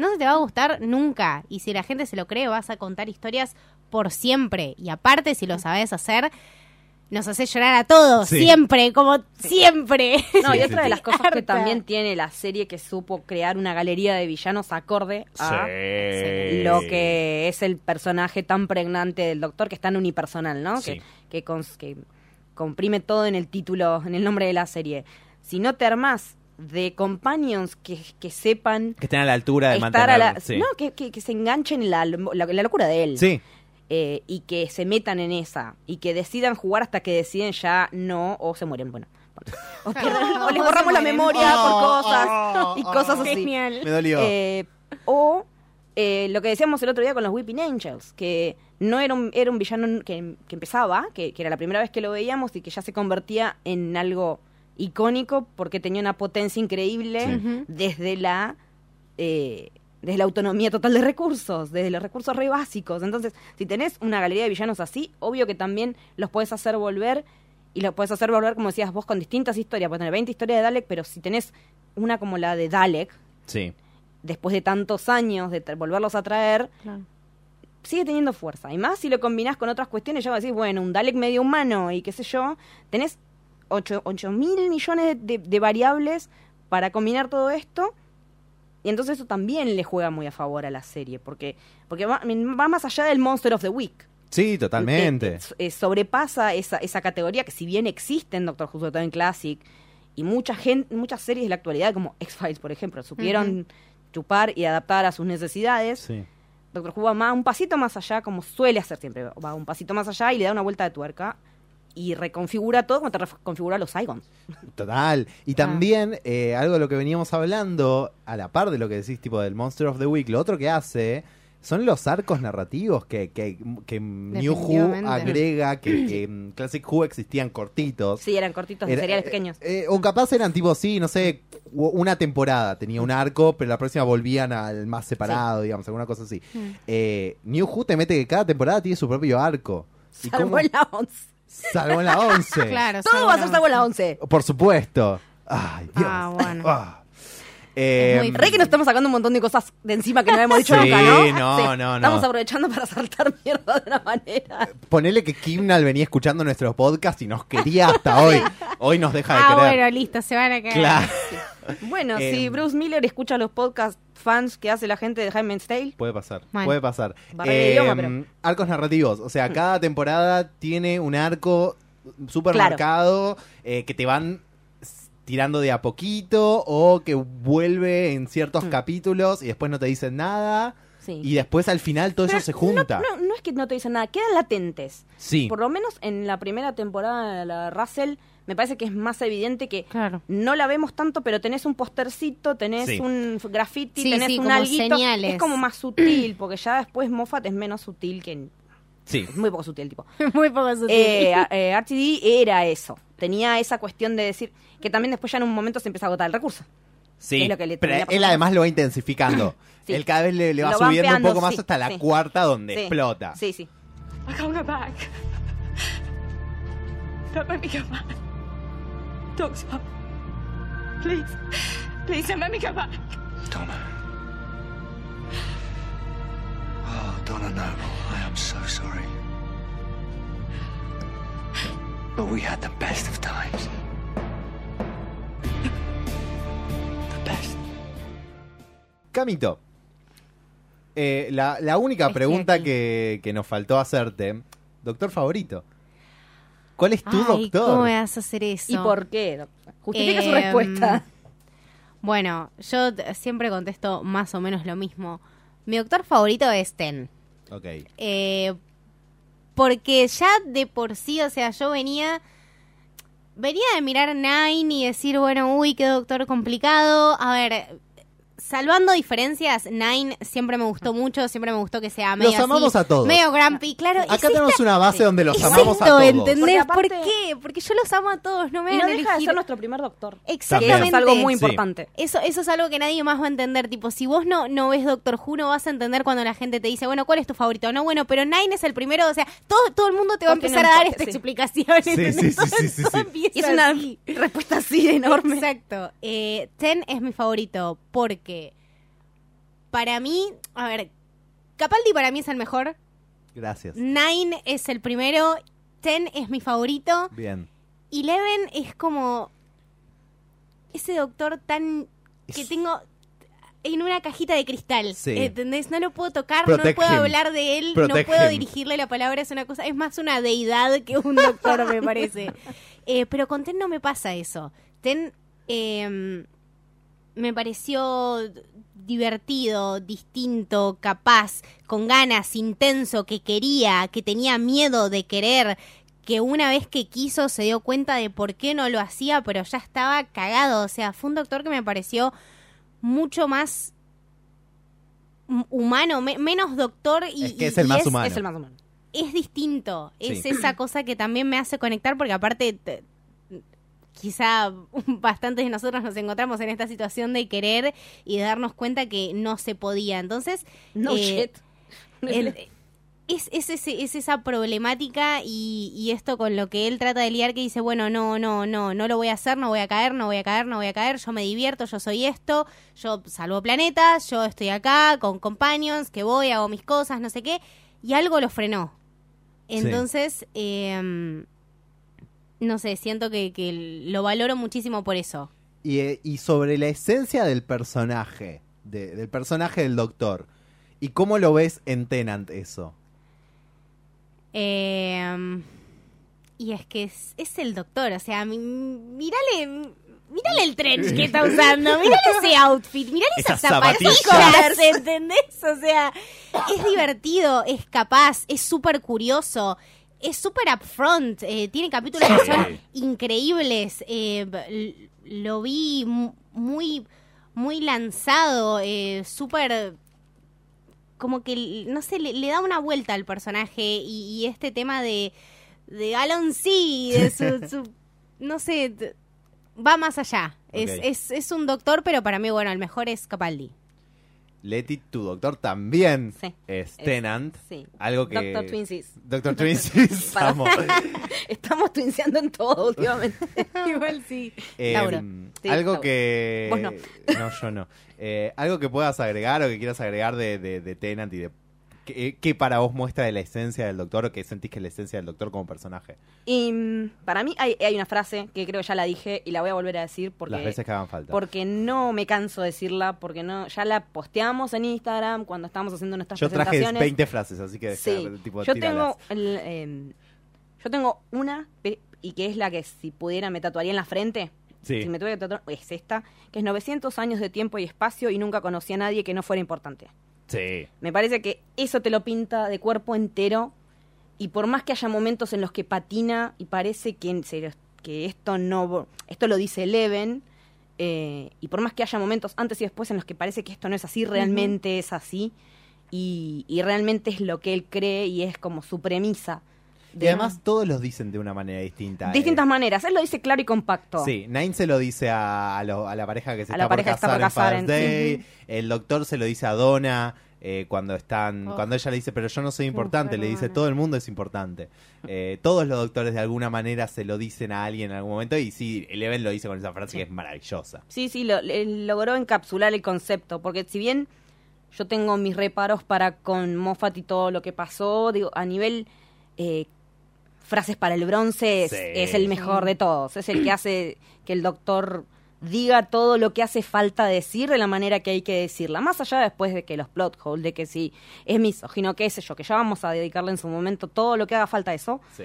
S4: No se te va a gustar nunca. Y si la gente se lo cree, vas a contar historias por siempre. Y aparte, si lo sabes hacer, nos hace llorar a todos,
S1: Sí.
S4: siempre, como siempre.
S3: No, y
S1: Sí,
S3: otra
S1: sí,
S3: de las cosas que también tiene la serie que supo crear una galería de villanos acorde a
S1: Sí.
S3: lo que es el personaje tan pregnante del doctor que es tan unipersonal, ¿no?
S1: Sí.
S3: Que, que, cons- que comprime todo en el título, en el nombre de la serie. Si no te armás de companions que, que sepan
S1: Que estén a la altura de
S3: estar
S1: mantener.
S3: a la...
S1: sí.
S3: No, que, que, que se enganchen en la, la- la locura de él.
S1: Sí.
S3: eh, y que se metan en esa y que decidan jugar hasta que deciden ya no o se mueren, bueno. (laughs) O, pierden- o les
S4: O
S3: borramos
S4: se
S3: la memoria por
S1: Oh,
S3: cosas
S1: oh,
S3: y
S1: oh.
S3: cosas así.
S4: Genial.
S1: Me dolió.
S3: Eh, o eh, lo que decíamos el otro día con los Weeping Angels, que no era un, era un villano que, que empezaba, que, que era la primera vez que lo veíamos y que ya se convertía en algo icónico porque tenía una potencia increíble
S1: Sí.
S3: Desde la eh, desde la autonomía total de recursos, desde los recursos re básicos. Entonces, si tenés una galería de villanos así, obvio que también los puedes hacer volver y los puedes hacer volver, como decías vos, con distintas historias. Puedes tener 20 historias de Dalek, pero si tenés una como la de Dalek,
S1: Sí.
S3: después de tantos años de volverlos a traer,
S4: Claro.
S3: sigue teniendo fuerza. Y más si lo combinás con otras cuestiones, ya decís, bueno, un Dalek medio humano y qué sé yo, tenés 8, mil millones de, de variables para combinar todo esto. Y entonces eso también le juega muy a favor a la serie, porque, porque va, va más allá del Monster of the Week.
S1: Sí, totalmente.
S3: Eh, eh, eh, sobrepasa esa, esa categoría que si bien existe en Doctor Who, sobre todo en Classic, y mucha gente, muchas series de la actualidad, como X-Files, por ejemplo, supieron chupar y adaptar a sus necesidades.
S1: Sí.
S3: Doctor Who va más- un pasito más allá, como suele hacer siempre. Va un pasito más allá y le da una vuelta de tuerca y reconfigura todo como te reconfigura los Saigon. (laughs)
S1: Total. Y también, eh, algo de lo que veníamos hablando, a la par de lo que decís, tipo del Monster of the Week, lo otro que hace son los arcos narrativos que, que, que New Who agrega, que, que en Classic Who existían cortitos.
S3: Sí, eran cortitos de
S1: Era-
S3: cereales
S1: eh,
S3: pequeños.
S1: eh, o capaz eran tipo, sí, no sé, una temporada tenía un arco, pero la próxima volvían al más separado, digamos, alguna cosa así.
S3: Mm.
S1: Eh, New Who te mete que cada temporada tiene su propio arco. (laughs) ¿Y
S3: Salvo
S1: cómo?
S3: en la 11.
S1: Salvo en la 11. (laughs)
S4: Claro,
S3: Todo va a ser salvo en la 11.
S1: Por supuesto. Ay, Dios.
S4: Ah, (laughs) bueno.
S1: Ah. Eh,
S4: muy
S3: Re que nos estamos sacando un montón de cosas de encima que no habíamos dicho
S1: Sí,
S3: nunca, ¿no?
S1: no, no, no.
S3: Estamos aprovechando para saltar mierda de una manera.
S1: Ponele que Kimnal venía escuchando nuestros podcasts y nos quería hasta hoy. (laughs) Hoy nos deja de
S4: Ah,
S1: querer.
S4: bueno, listo, se van a caer.
S1: Claro.
S3: Bueno,
S1: Eh,
S3: si Bruce Miller escucha los podcast fans que hace la gente de Jaime Tale,
S1: Puede pasar, puede pasar.
S3: Idioma, pero-
S1: Arcos narrativos, o sea, cada temporada tiene un arco súper marcado eh, que te van tirando de a poquito o que vuelve en ciertos
S3: Mm.
S1: capítulos y después no te dicen nada
S3: sí.
S1: y después al final todo eso se junta.
S3: No, no es que no te dicen nada, quedan latentes.
S1: Sí,
S3: Por lo menos en la primera temporada de la Russell, me parece que es más evidente que
S4: Claro.
S3: no la vemos tanto, pero tenés un postercito, tenés
S1: Sí.
S3: un graffiti,
S4: Sí,
S3: tenés
S4: sí,
S3: un alguito.
S4: señales.
S3: Es como más sutil, porque ya después Moffat es menos sutil que...
S1: sí.
S3: Es muy poco sutil, tipo. (laughs)
S4: Muy poco sutil.
S3: Eh, a- eh, RTD era eso. Tenía esa cuestión de decir que también después ya en un momento se empieza a agotar el recurso.
S1: Sí,
S3: es lo que le
S1: pero él además lo va intensificando. (laughs)
S3: Sí.
S1: Él cada vez le, le va
S3: Lo va
S1: subiendo un poco más
S3: sí,
S1: hasta la
S3: sí.
S1: cuarta donde
S3: Sí.
S1: explota.
S3: Sí, sí.
S6: I can't go back. Don't make me go back. Doctor. Please. Please don't make me go back.
S5: Donna. Oh, Donna Noble, I am so sorry. But we had the best of times. The best.
S1: Camito, eh, la, la única pregunta que, que nos faltó hacerte, doctor favorito. ¿Cuál es tu
S4: Ay,
S1: doctor?
S4: ¿cómo me vas a hacer eso?
S3: ¿Y por qué? doctor? Justifica su
S4: Em,
S3: respuesta.
S4: Bueno, yo siempre contesto más o menos lo mismo. Mi doctor favorito es Ten.
S1: Ok.
S4: Eh, porque ya de por sí, o sea, yo venía. Venía de mirar Nine y decir, bueno, uy, qué doctor complicado. A ver, salvando diferencias, Nine siempre me gustó mucho, siempre me gustó que sea medio.
S1: Los amamos
S4: así,
S1: a todos.
S4: Medio grumpy, claro.
S1: Acá
S4: es esta-
S1: tenemos una base donde los
S4: es
S1: amamos a todos.
S4: ¿entendés?
S3: Porque
S4: ¿Por qué? Porque yo los amo a todos, no me
S3: Y no deja de ser nuestro primer doctor.
S4: Exactamente.
S3: Eso es algo muy
S1: Sí.
S3: importante.
S4: Eso, eso es algo que nadie más va a entender. Tipo, si vos no, no ves Doctor Who, no vas a entender cuando la gente te dice, bueno, ¿cuál es tu favorito? No, bueno, pero Nine es el primero. O sea, todo, todo el mundo te va a empezar
S3: no
S4: a dar esta
S3: sí.
S4: explicación.
S1: Sí, sí, sí, sí, sí,
S4: Todo
S1: sí.
S4: empieza
S3: Y es una
S4: así.
S3: respuesta así de enorme.
S4: Exacto. Eh, Ten es mi favorito porque para mí, a ver, Capaldi para mí es el mejor.
S1: Gracias.
S4: Nine es el primero Ten es mi favorito.
S1: Bien.
S4: Y Leven es como ese doctor tan que
S1: Es-
S4: tengo en una cajita de cristal.
S1: Sí.
S4: ¿Entendés? No lo puedo tocar,
S1: Protect
S4: no puedo
S1: him.
S4: hablar de él,
S1: Protect
S4: no puedo
S1: him.
S4: dirigirle la palabra, es una cosa, es más una deidad que un doctor, me parece. (laughs) Eh, pero con Ten no me pasa eso. Ten eh, me pareció divertido, distinto, capaz, con ganas, intenso, que quería, que tenía miedo de querer, que una vez que quiso se dio cuenta de por qué no lo hacía, pero ya estaba cagado. O sea, fue un doctor que me pareció mucho más humano, me- menos doctor y
S1: Es que es el
S4: y
S1: más humano.
S3: Es el más humano.
S4: es distinto. Es
S1: Sí.
S4: esa cosa que también me hace conectar porque aparte te- quizá (laughs) bastantes de nosotros nos encontramos en esta situación de querer y de darnos cuenta que no se podía. Entonces,
S3: No
S4: eh,
S3: shit.
S4: el- (laughs) es, es, ese- es esa problemática y, y esto con lo que él trata de lidiar que dice, bueno, no, no, no, no lo voy a hacer, no voy a caer, no voy a caer, no voy a caer, yo me divierto, yo soy esto, yo salvo planetas, yo estoy acá con companions, que voy, hago mis cosas, no sé qué, y algo lo frenó. Entonces, em, no sé, siento que, que lo valoro muchísimo por eso.
S1: Y, eh, y sobre la esencia del personaje, de- del personaje del doctor. ¿Y cómo lo ves en Tenant eso?
S4: Eh, y es que es, es el doctor, o sea, mírale, mírale el trench que está usando, mírale (laughs) ese outfit, mírale esas,
S1: Esas
S4: zapatillas,
S1: zapatillas.
S4: ¿entendés? O sea, es divertido, es capaz, es súper curioso. Es súper upfront, eh, tiene capítulos que son increíbles. eh, lo vi mu- muy, muy lanzado, eh, súper como que, no sé, le, le da una vuelta al personaje y, y este tema de, de Alan C, de su, (laughs) su- no sé, va más allá. Es, es, es un doctor, pero para mí, bueno, el mejor es Capaldi.
S1: Leti, tu doctor también
S3: Sí.
S1: es
S3: Es-
S1: Tenant.
S3: sí.
S1: Algo que...
S3: Doctor Twinsies.
S1: Doctor (laughs) Twinsies.
S3: Para-
S1: amo. (laughs)
S3: Estamos twinseando en todo últimamente. (laughs)
S4: Igual sí.
S1: Eh,
S3: Laura. Sí,
S1: algo
S3: Laura.
S1: que...
S3: Vos no.
S1: No, yo no. Eh, algo que puedas agregar o que quieras agregar de, de, de Tenant y de... ¿Qué, qué para vos muestra de la esencia del doctor o qué sentís que es la esencia del doctor como personaje?
S3: Y mm, para mí hay, hay una frase que creo que ya la dije y la voy a volver a decir porque,
S1: Las veces que hagan falta.
S3: porque no me canso de decirla, porque no ya la posteamos en Instagram cuando estábamos haciendo nuestras
S1: Yo traje
S3: presentaciones.
S1: 20 frases, así que
S3: Sí.
S1: tipo,
S3: yo
S1: tíralas.
S3: tengo el, eh, yo tengo una y que es la que si pudiera me tatuaría en la frente.
S1: Sí.
S3: Si me tuviera que tatuar es esta, que es 900 años de tiempo y espacio y nunca conocí a nadie que no fuera importante.
S1: Sí.
S3: Me parece que eso te lo pinta de cuerpo entero y por más que haya momentos en los que patina y parece que, en serio, que esto no esto lo dice Leven eh, y por más que haya momentos antes y después en los que parece que esto no es así, realmente es así y, y realmente es lo que él cree y es como su premisa.
S1: Y además todos los dicen de una manera distinta.
S3: distintas
S1: eh.
S3: maneras. Él lo dice claro y compacto.
S1: Sí, Nine se lo dice a, a lo- a la pareja que se
S3: A
S1: está
S3: la
S1: por
S3: pareja que está
S1: casar en Father's
S3: en-
S1: Day. El doctor se lo dice a Donna eh, cuando están,
S4: Oh.
S1: cuando ella le dice, pero yo no soy importante, le dice, todo el mundo es importante. Eh, todos los doctores de alguna manera se lo dicen a alguien en algún momento y sí, Eleven lo dice con esa frase que es maravillosa.
S3: Sí, sí, lo- logró encapsular el concepto, porque si bien yo tengo mis reparos para con Moffat y todo lo que pasó, digo, a nivel eh, frases para el bronce es,
S1: Sí.
S3: es el mejor de todos, es el que (clears throat) hace que el doctor diga todo lo que hace falta decir de la manera que hay que decirla, más allá después de que los plot holes, de que si es misógino, qué sé yo, que ya vamos a dedicarle en su momento todo lo que haga falta a eso,
S1: Sí.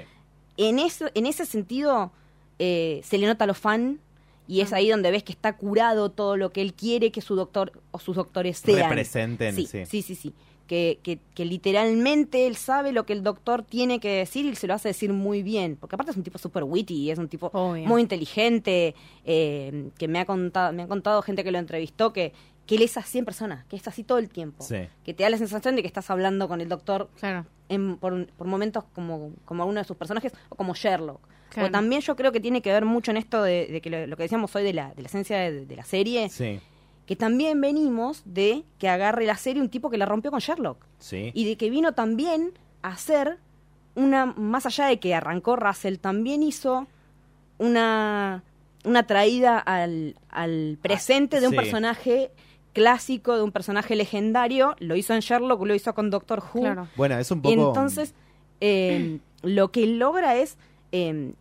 S3: en, eso, en ese sentido eh, se le nota a lo fan y es ahí donde ves que está curado todo lo que él quiere que su doctor o sus doctores sean.
S1: Representen,
S3: sí,
S1: sí.
S3: sí, sí, sí. Que, que, que literalmente él sabe lo que el doctor tiene que decir y se lo hace decir muy bien. Porque aparte es un tipo súper witty, es un tipo
S4: Obvio.
S3: muy inteligente, eh, que me ha contado, me ha contado gente que lo entrevistó que, que él es así en persona, que es así todo el tiempo.
S1: Sí.
S3: Que te da la sensación de que estás hablando con el doctor
S4: Claro.
S3: en- por, por momentos como, como alguno de sus personajes o como Sherlock.
S4: Claro.
S3: O también yo creo que tiene que ver mucho en esto de, de que lo, lo que decíamos hoy de la, de la esencia de, de la serie,
S1: Sí.
S3: Que también venimos de que agarre la serie un tipo que la rompió con Sherlock.
S1: Sí.
S3: Y de que vino también a hacer una, más allá de que arrancó Russell, también hizo una, una traída al, al presente de un
S1: sí.
S3: personaje clásico, de un personaje legendario. Lo hizo en Sherlock, lo hizo con Doctor Who.
S4: Claro.
S1: Bueno, es un
S3: Y
S1: poco...
S3: entonces, eh, lo que logra es eh,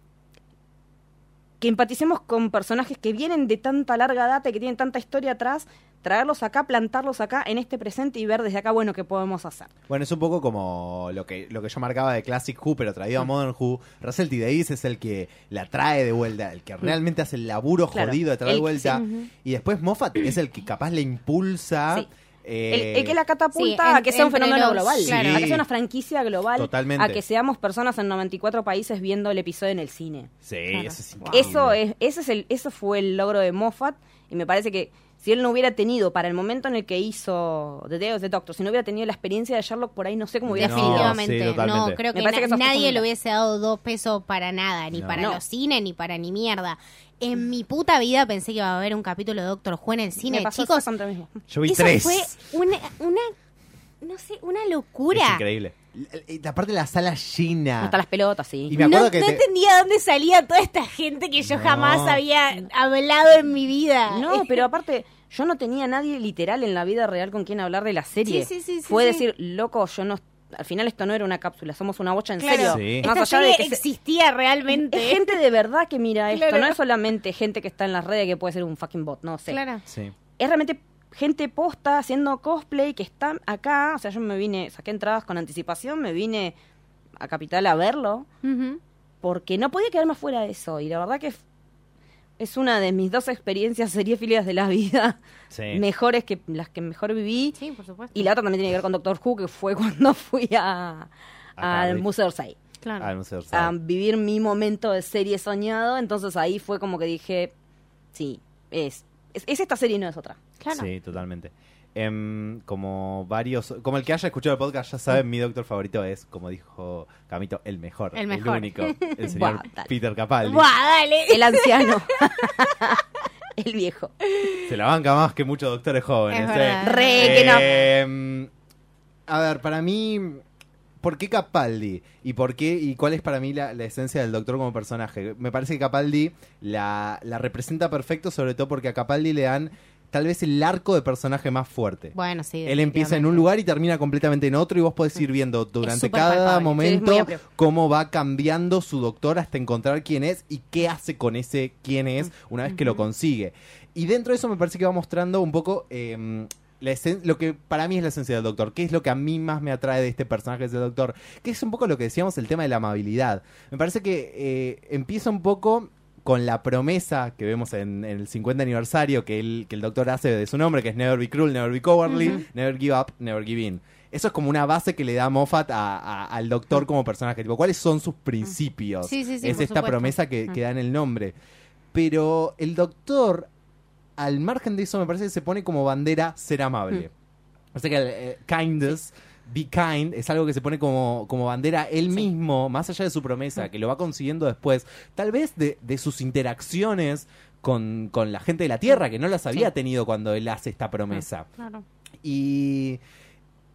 S3: que empaticemos con personajes que vienen de tanta larga data y que tienen tanta historia atrás, traerlos acá, plantarlos acá en este presente y ver desde acá, bueno, qué podemos hacer.
S1: Bueno, es un poco como lo que, lo que yo marcaba de Classic Who, pero traído a Modern Who. Russell T. Davies es el que la trae de vuelta, el que realmente hace el laburo
S3: Claro.
S1: jodido de traer de
S3: El-
S1: vuelta.
S3: sí.
S1: Y después Moffat es el que capaz le impulsa.
S3: Sí.
S1: Eh,
S3: El, el que la catapulta
S4: sí, en-
S3: a que sea un fenómeno
S4: los-
S3: global,
S1: claro.
S3: a que sea una franquicia global,
S1: Totalmente.
S3: a que seamos personas en 94 países viendo el episodio en el cine.
S1: Sí,
S4: Claro.
S1: eso es increíble.
S3: Eso es, ese es el, eso fue el logro de Moffat y me parece que si él no hubiera tenido para el momento en el que hizo The Day of the Doctor, si no hubiera tenido la experiencia de Sherlock por ahí, no sé cómo hubiera
S1: No,
S3: sido.
S4: Definitivamente,
S1: sí,
S4: no, creo que, nadie le hubiese dado dos pesos para nada, ni
S1: No.
S4: para
S3: No.
S4: los cines, ni para ni mierda. En mi puta vida pensé que iba a haber un capítulo de Doctor Who en el cine,
S3: Me pasó
S4: chicos.
S3: exactamente lo mismo.
S1: Yo vi
S4: Eso
S1: tres.
S4: fue una, una, no sé, una
S1: Es
S4: locura.
S1: increíble. Y- y Aparte la sala llena.
S3: Hasta las pelotas, sí.
S1: Y me acuerdo
S4: no,
S1: que
S4: no
S1: te-
S4: entendía dónde salía toda esta gente que yo
S1: No.
S4: jamás había hablado en mi vida.
S3: No, pero aparte, yo no tenía nadie literal en la vida real con quien hablar de la serie.
S4: Sí, sí, sí, sí,
S3: Fue
S4: sí.
S3: decir, loco, yo no. Al final esto no era una cápsula, somos una bocha en
S4: Claro,
S3: serio.
S1: Sí.
S3: Más
S4: esta
S3: allá de que se-
S4: existía realmente.
S3: es gente de verdad que mira esto, no es solamente gente que está en las redes que puede ser un fucking bot, no sé.
S4: Claro.
S1: Sí.
S3: Es realmente gente posta haciendo cosplay que está acá, o sea, yo me vine, saqué entradas con anticipación, me vine a Capital a verlo, porque no podía quedarme afuera de eso, y la verdad que es una de mis dos experiencias seriéfilas de la vida,
S1: Sí. (laughs)
S3: mejores que las que mejor viví,
S4: Sí, por supuesto.
S3: y la otra también tiene que ver con Doctor Who, que fue (laughs) cuando fui a,
S1: A
S3: al. Museo Orsay
S4: Claro.
S3: A vivir mi momento de serie soñado, entonces ahí fue como que dije, sí, es, es, es esta serie y no es otra.
S4: Claro.
S1: Sí, totalmente. Em, como varios, como el que haya escuchado el podcast ya saben, mi doctor favorito es, como dijo Camito, el mejor,
S4: El mejor.
S1: único, el (laughs) señor
S3: Buah.
S1: Peter Capaldi.
S4: Buah, dale.
S3: El anciano, (laughs) el viejo.
S1: Se la banca más que muchos doctores jóvenes.
S4: Es
S1: ¿eh?
S3: Re que no.
S1: Em, A ver, para mí, ¿por qué Capaldi? ¿Y por qué y cuál es para mí la, la esencia del doctor como personaje? Me parece que Capaldi la, la representa perfecto, sobre todo porque a Capaldi le dan tal vez el arco de personaje más fuerte.
S4: Bueno, sí.
S1: Él empieza en un lugar y termina completamente en otro y vos podés ir viendo durante cada
S4: palpable.
S1: Momento cómo va cambiando su doctor hasta encontrar quién es y qué hace con ese quién es una vez que lo consigue. Y dentro de eso me parece que va mostrando un poco eh, la esen- lo que para mí es la esencia del doctor, qué es lo que a mí más me atrae de este personaje del doctor, que es un poco lo que decíamos, el tema de la amabilidad. Me parece que eh, empieza un poco con la promesa que vemos en, en el 50 aniversario que, él, que el doctor hace de su nombre, que es Never Be Cruel, Never Be Cowardly, Never Give Up, Never Give In. Eso es como una base que le da Moffat a- a- al doctor como personaje. Tipo, ¿cuáles son sus principios?
S4: Sí, sí, sí,
S1: es esta
S4: supuesto.
S1: promesa que, que da en el nombre. Pero el doctor, al margen de eso, me parece que se pone como bandera ser amable. O sea que el, eh, kindness, be kind, es algo que se pone como, como bandera él mismo, más allá de su promesa, que lo va consiguiendo después, tal vez de, de sus interacciones con, con la gente de la Tierra, que no las había tenido cuando él hace esta promesa.
S4: Claro.
S1: Y,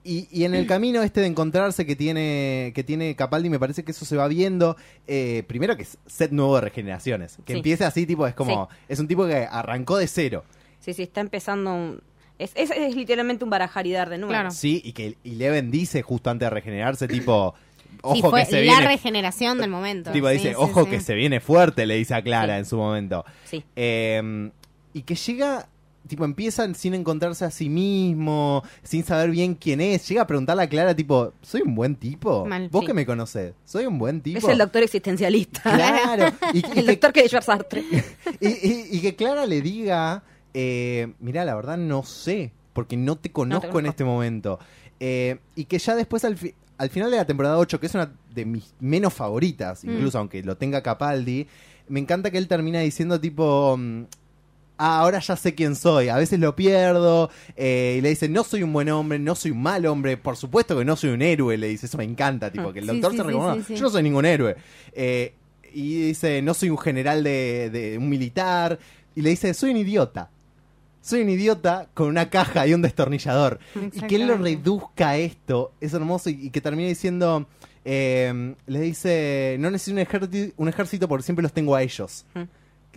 S1: y, y en el camino este de encontrarse que tiene, que tiene Capaldi, me parece que eso se va viendo. eh, primero que es set nuevo de regeneraciones. Que
S3: Sí.
S1: empiece así, tipo, es como. Es un tipo que arrancó de cero.
S3: Sí, sí, está empezando un... Es, es, es literalmente un barajar y dar de nuevo.
S4: Claro.
S1: Sí, y que Eleven dice justo antes de regenerarse, tipo. Ojo
S4: sí, fue
S1: que se
S4: la
S1: viene.
S4: regeneración del momento.
S1: Tipo,
S4: Sí,
S1: dice,
S4: sí,
S1: ojo
S4: sí.
S1: que se viene fuerte, le dice a Clara
S3: Sí.
S1: en su momento.
S3: Sí.
S1: Eh, y que llega, tipo, empiezan sin encontrarse a sí mismo, sin saber bien quién es. Llega a preguntarle a Clara, tipo, ¿soy un buen tipo?
S4: Mal,
S1: ¿Vos
S3: sí.
S1: que me conocés? ¿Soy un buen tipo?
S3: Es el doctor existencialista.
S1: Claro. Y, (laughs) y
S3: el
S1: que,
S3: doctor que lleva Sartre. (laughs)
S1: y- y- y que Clara le diga, eh, mira, la verdad no sé, porque no te conozco, en este momento. Eh, y que ya después al, fi- al final de la temporada 8, que es una de mis menos favoritas,
S3: Mm.
S1: incluso aunque lo tenga Capaldi, me encanta que él termina diciendo tipo... mm, Ah, ahora ya sé quién soy. A veces lo pierdo. eh, y le dice, no soy un buen hombre, no soy un mal hombre. Por supuesto que no soy un héroe. Le dice, eso me encanta. Tipo, que el doctor
S4: sí,
S1: se
S4: sí,
S1: reconoce.
S4: sí.
S1: Yo no soy ningún héroe. Eh, y dice, no soy un general de, de un militar. Y le dice, soy un idiota. Soy un idiota con una caja y un destornillador. (laughs) Y que él lo reduzca a esto es hermoso. Y, y que termine diciendo, eh, le dice, no necesito un ejército, un ejército porque siempre los tengo a ellos.
S3: Mm.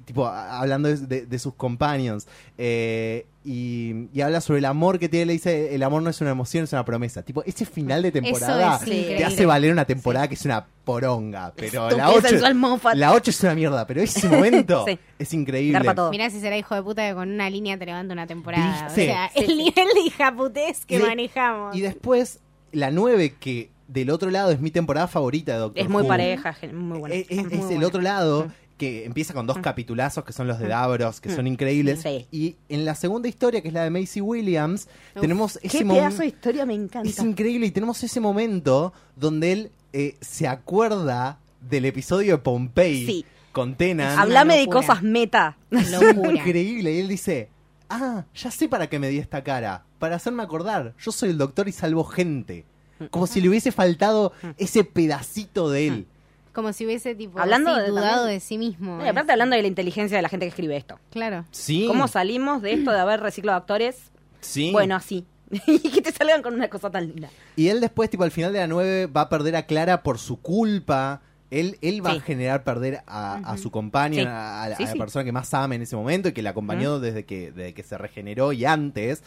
S1: Tipo hablando de, de- de sus companions eh, y, y habla sobre el amor que tiene le dice el amor no es una emoción es una promesa tipo ese final de temporada
S4: es
S1: te
S4: increíble.
S1: hace valer una temporada que es una poronga pero la
S3: Estúpida,
S1: 8
S3: sensual, Moffat.
S1: la 8 es una mierda pero ese (laughs) momento
S3: Sí.
S1: es increíble.
S4: Mirá si será hijo de puta que con una línea te levanta una temporada. O sea,
S3: sí,
S4: el nivel de hijaputez que
S1: Y de-
S4: manejamos.
S1: y después la 9 que del otro lado es mi temporada favorita de Doctor
S3: Es muy
S1: Who.
S3: pareja, muy buena.
S1: Es, es-
S3: muy
S1: es el
S3: buena.
S1: otro lado que empieza con dos capitulazos que son los de Davros, que son increíbles.
S3: Sí.
S1: Y en la segunda historia, que es la de Macy Williams, tenemos ese
S3: Qué
S1: momento.
S3: pedazo de historia me encanta.
S1: Es increíble y tenemos ese momento donde él eh, se acuerda del episodio de Pompeii
S3: Sí.
S1: con Tenan.
S3: Háblame de cosas meta. (laughs)
S4: Locura.
S1: Increíble. Y él dice, ah, ya sé para qué me di esta cara. Para hacerme acordar. Yo soy el doctor y salvo gente. Como si le hubiese faltado ese pedacito de él.
S4: Como si hubiese tipo
S3: Hablando de-
S4: dudado
S3: también-
S4: de sí mismo.
S3: No, y aparte hablando de la inteligencia de la gente que escribe esto.
S4: Claro.
S1: Sí.
S3: ¿Cómo salimos de esto de haber reciclado actores?
S1: Sí.
S3: Bueno, así. (laughs) y que te salgan con una cosa tan linda.
S1: Y él después, tipo, al final de la 9 va a perder a Clara por su culpa. Él, él va
S3: Sí.
S1: a generar perder a, a su compañía,
S3: Sí.
S1: a, a la,
S3: Sí,
S1: a la
S3: sí.
S1: persona que más ama en ese momento y que la acompañó desde, que, desde que se regeneró y antes.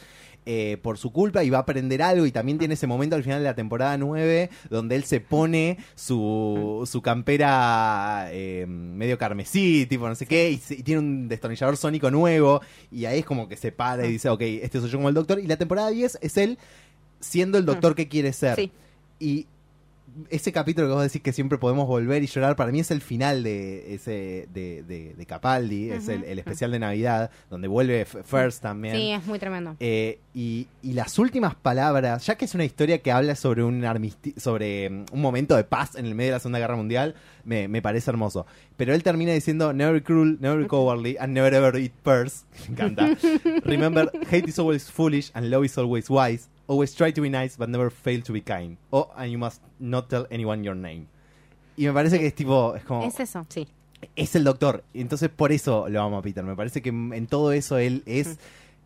S1: Eh, por su culpa y va a aprender algo y también tiene ese momento al final de la temporada 9 donde él se pone su, su campera eh, medio carmesí, tipo no sé qué, y, se- y tiene un destornillador sónico nuevo y ahí es como que se para y dice, ok, este soy yo como el doctor y la temporada 10 es él siendo el doctor que quiere ser.
S3: Sí.
S1: Y ese capítulo que vos decís que siempre podemos volver y llorar, para mí es el final de ese de, de, de Capaldi, es el, el especial de Navidad, donde vuelve First también.
S4: Sí, es muy tremendo.
S1: Eh, y, y las últimas palabras, ya que es una historia que habla sobre un sobre mm, un momento de paz en el medio de la Segunda Guerra Mundial, me, me parece hermoso. Pero él termina diciendo never cruel, never cowardly, and never ever eat pears. (laughs) Me encanta. (laughs) Remember, hate is always foolish and love is always wise. Always try to be nice, but never fail to be kind. Oh, and you must not tell anyone your name. Y me parece que es tipo, es como,
S4: Es eso.
S3: Sí.
S1: es el doctor. Entonces por eso lo amo a Peter. Me parece que en todo eso él es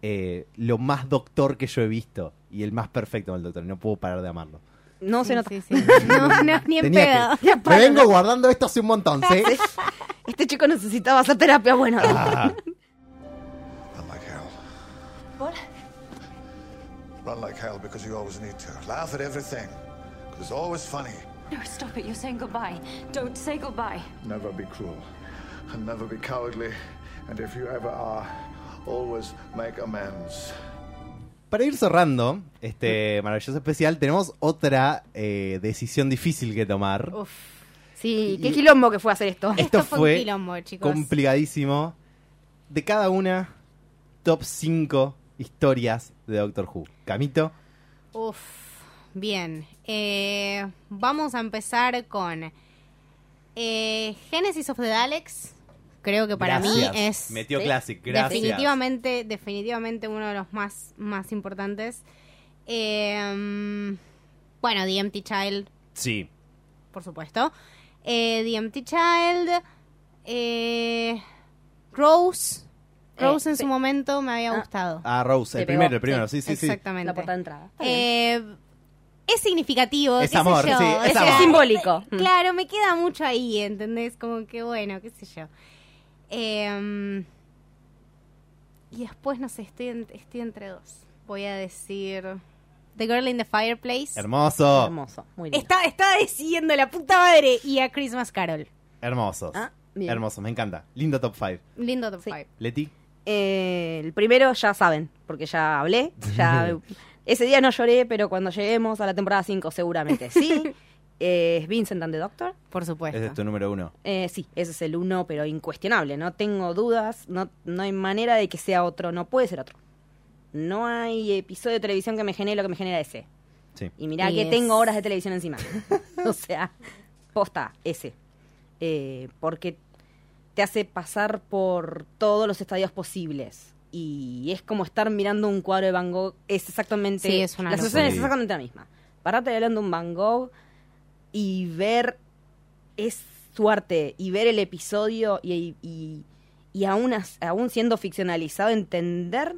S1: eh, lo más doctor que yo he visto. Y el más perfecto del doctor. Y no puedo parar de amarlo.
S3: No se nota.
S4: sí, sí. (laughs) No, no, ni en
S1: Tenía
S4: pedo.
S1: que... (laughs) Me vengo guardando esto hace un montón, (laughs) ¿sí?
S3: Este chico necesitaba hacer terapia. Bueno,
S1: Ah,
S7: like hell.
S6: What?
S7: Run like hell because you always need to. Laugh at everything. Because it's always funny.
S6: No, stop it. You're saying goodbye. Don't say goodbye.
S7: Never be cruel. And never be cowardly. And if you ever are, always make amends.
S1: Para ir cerrando este maravilloso especial, tenemos otra eh, decisión difícil que tomar.
S4: Uf.
S3: sí, qué quilombo que fue hacer esto.
S1: Esto
S4: Esto fue un quilombo, chicos.
S1: complicadísimo. De cada una, top 5 historias de Doctor Who. Camito.
S4: Uf, bien. Eh, vamos a empezar con eh, Genesis of the Daleks. Creo que para
S1: Gracias.
S4: mí es
S1: Metió
S3: Sí.
S1: Classic, gracias.
S4: definitivamente, definitivamente uno de los más, más importantes. Eh, bueno, The Empty Child,
S1: Sí.
S4: por supuesto. Eh, The Empty Child. eh, Rose.
S3: Eh,
S4: Rose en
S3: sí.
S4: su momento me había
S3: Ah.
S4: gustado.
S1: Ah, Rose, el primero, el primero, sí,
S3: sí.
S1: sí, sí.
S4: Exactamente.
S3: La portada de entrada. Está.
S4: Eh, es significativo.
S1: Es
S4: qué sé
S1: amor,
S4: yo.
S1: sí,
S4: O
S1: es
S4: sea,
S1: amor.
S3: Es simbólico.
S4: eh, Claro, me queda mucho ahí, ¿entendés? Como que bueno, qué sé yo. Eh, y después, no sé, estoy, en- estoy entre dos. Voy a decir The Girl in the Fireplace.
S1: Hermoso.
S3: Hermoso. Muy lindo.
S4: Está, estaba decidiendo la puta madre y a Christmas Carol.
S1: Hermosos.
S3: Ah, bien.
S1: Hermosos, me encanta. Lindo top 5.
S4: Lindo top
S3: Sí.
S4: 5.
S1: Leti.
S3: Eh, el primero ya saben, porque ya hablé. Ya, (laughs) ese día no lloré, pero cuando lleguemos a la temporada 5 seguramente sí. (laughs) Eh, es Vincent and the Doctor.
S4: Por supuesto.
S1: Ese es tu número uno.
S3: Eh, sí, ese es el uno, pero incuestionable. No tengo dudas, no, no hay manera de que sea otro, no puede ser otro. No hay episodio de televisión que me genere lo que me genera ese.
S1: Sí.
S3: Y mirá
S4: Y
S3: que
S4: es-
S3: tengo horas de televisión encima. (laughs) o sea, posta, ese. Eh, porque te hace pasar por todos los estadios posibles. Y es como estar mirando un cuadro de Van Gogh. Es exactamente.
S4: Sí, es una
S3: La sensación
S1: locura.
S3: es exactamente la misma. Parate hablando un Van Gogh y ver es su arte y ver el episodio y, y, y aún, as- aún siendo ficcionalizado, entender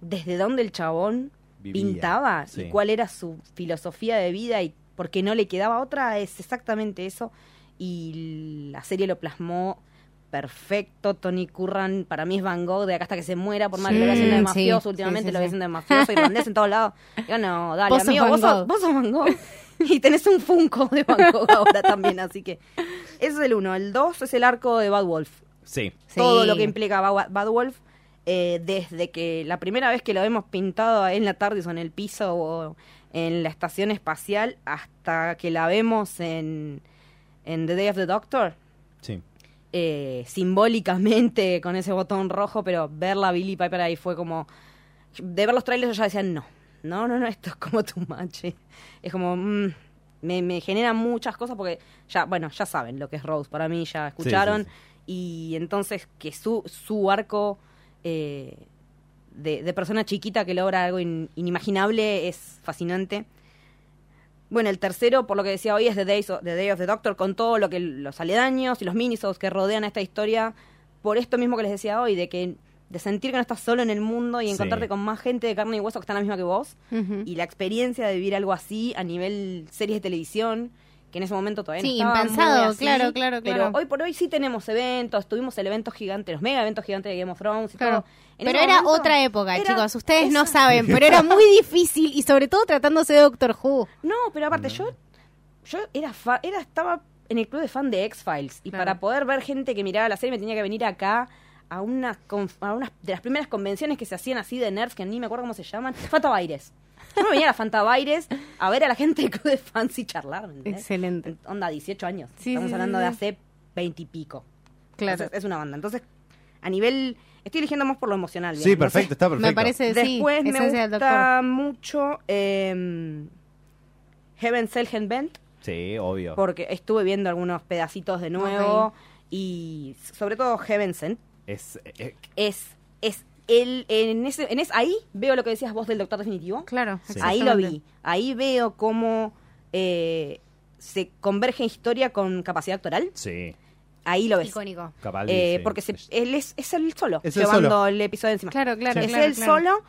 S3: desde dónde el chabón
S1: Vivía,
S3: pintaba
S1: sí.
S3: y cuál era su filosofía de vida y por qué no le quedaba otra, es exactamente eso. Y la serie lo plasmó perfecto. Tony Curran para mí es Van Gogh de acá hasta que se muera, por más que lo vea haciendo de mafioso
S4: sí,
S3: últimamente,
S4: sí, sí,
S3: lo
S4: sí.
S3: haciendo de mafioso, irlandés en todos lados. Yo no, (laughs) dale,
S4: Vos sos
S3: amigo,
S4: Van
S3: vos sos, vos sos Van Gogh. (laughs) Y tenés un Funko de Van Gogh (laughs) ahora también, así que ese es el uno. El dos es el arco de Bad Wolf.
S1: Sí.
S4: Sí.
S3: Todo lo que implica Ba- Bad Wolf, eh, desde que la primera vez que lo vemos pintado en la tarde o en el piso o en la estación espacial hasta que la vemos en, en The Day of the Doctor,
S1: Sí.
S3: Eh, simbólicamente con ese botón rojo, pero verla a Billy Piper ahí fue como... De ver los trailers yo ya decía, no, no, no, no, esto es como tu mache. Es como... mm, me, me genera muchas cosas porque ya, bueno, ya saben lo que es Rose, para mí ya escucharon.
S1: sí.
S3: Y entonces que su, su arco eh, de, de persona chiquita que logra algo in- inimaginable es fascinante. Bueno, el tercero, por lo que decía hoy, es The, Days of, The Day of the Doctor, con todo lo que los aledaños y los minisodes que rodean a esta historia, por esto mismo que les decía hoy, de que de sentir que no estás solo en el mundo y
S1: Sí.
S3: encontrarte con más gente de carne y hueso que está en la misma que vos, y la experiencia de vivir algo así a nivel series de televisión, que en ese momento todavía
S4: Sí,
S3: no estaba muy
S4: impensado,
S3: así,
S4: claro, claro,
S3: Pero
S4: claro.
S3: hoy por hoy sí tenemos eventos, tuvimos el evento gigante, los mega eventos gigantes de Game of Thrones y
S4: Claro.
S3: todo. En
S4: Pero era
S3: momento
S4: otra época,
S3: era
S4: chicos. Ustedes no saben, pero era muy difícil y sobre todo tratándose de Doctor Who.
S3: No, pero aparte yo yo era fa- era estaba en el club de fan de X-Files y
S4: Claro.
S3: para poder ver gente que miraba la serie me tenía que venir acá a una a unas de las primeras convenciones que se hacían así de nerds que ni me acuerdo cómo se llaman, Fantabaires. Yo me venía a la Fantabaires a ver a la gente del club de fans y charlar.
S4: Excelente.
S3: Onda 18 años.
S4: Sí,
S3: Estamos
S4: sí,
S3: hablando
S4: sí,
S3: de hace 20 y pico.
S4: Claro.
S3: Entonces, es una banda. Entonces, a nivel estoy eligiendo más por lo emocional,
S1: Sí,
S3: digamos, no sé.
S1: perfecto, está perfecto.
S4: Me parece, sí,
S3: Después me gusta mucho eh, Heaven Hell Bent
S1: Sí, obvio.
S3: porque estuve viendo algunos pedacitos de nuevo
S4: Ok.
S3: y sobre todo Heaven Sent
S1: Es, eh,
S3: es es el en ese en ese ahí veo lo que decías vos del Doctor Definitivo
S4: Claro,
S1: Sí.
S3: ahí lo vi ahí veo cómo eh, se converge historia con capacidad actoral
S1: sí.
S3: ahí lo ves
S4: Icónico.
S1: Capaldi,
S3: Eh,
S1: sí.
S3: porque se- él es, es el solo
S1: Es el
S3: llevando
S1: solo.
S3: el episodio encima
S4: Claro, claro,
S3: es
S4: claro,
S3: él
S4: claro.
S3: solo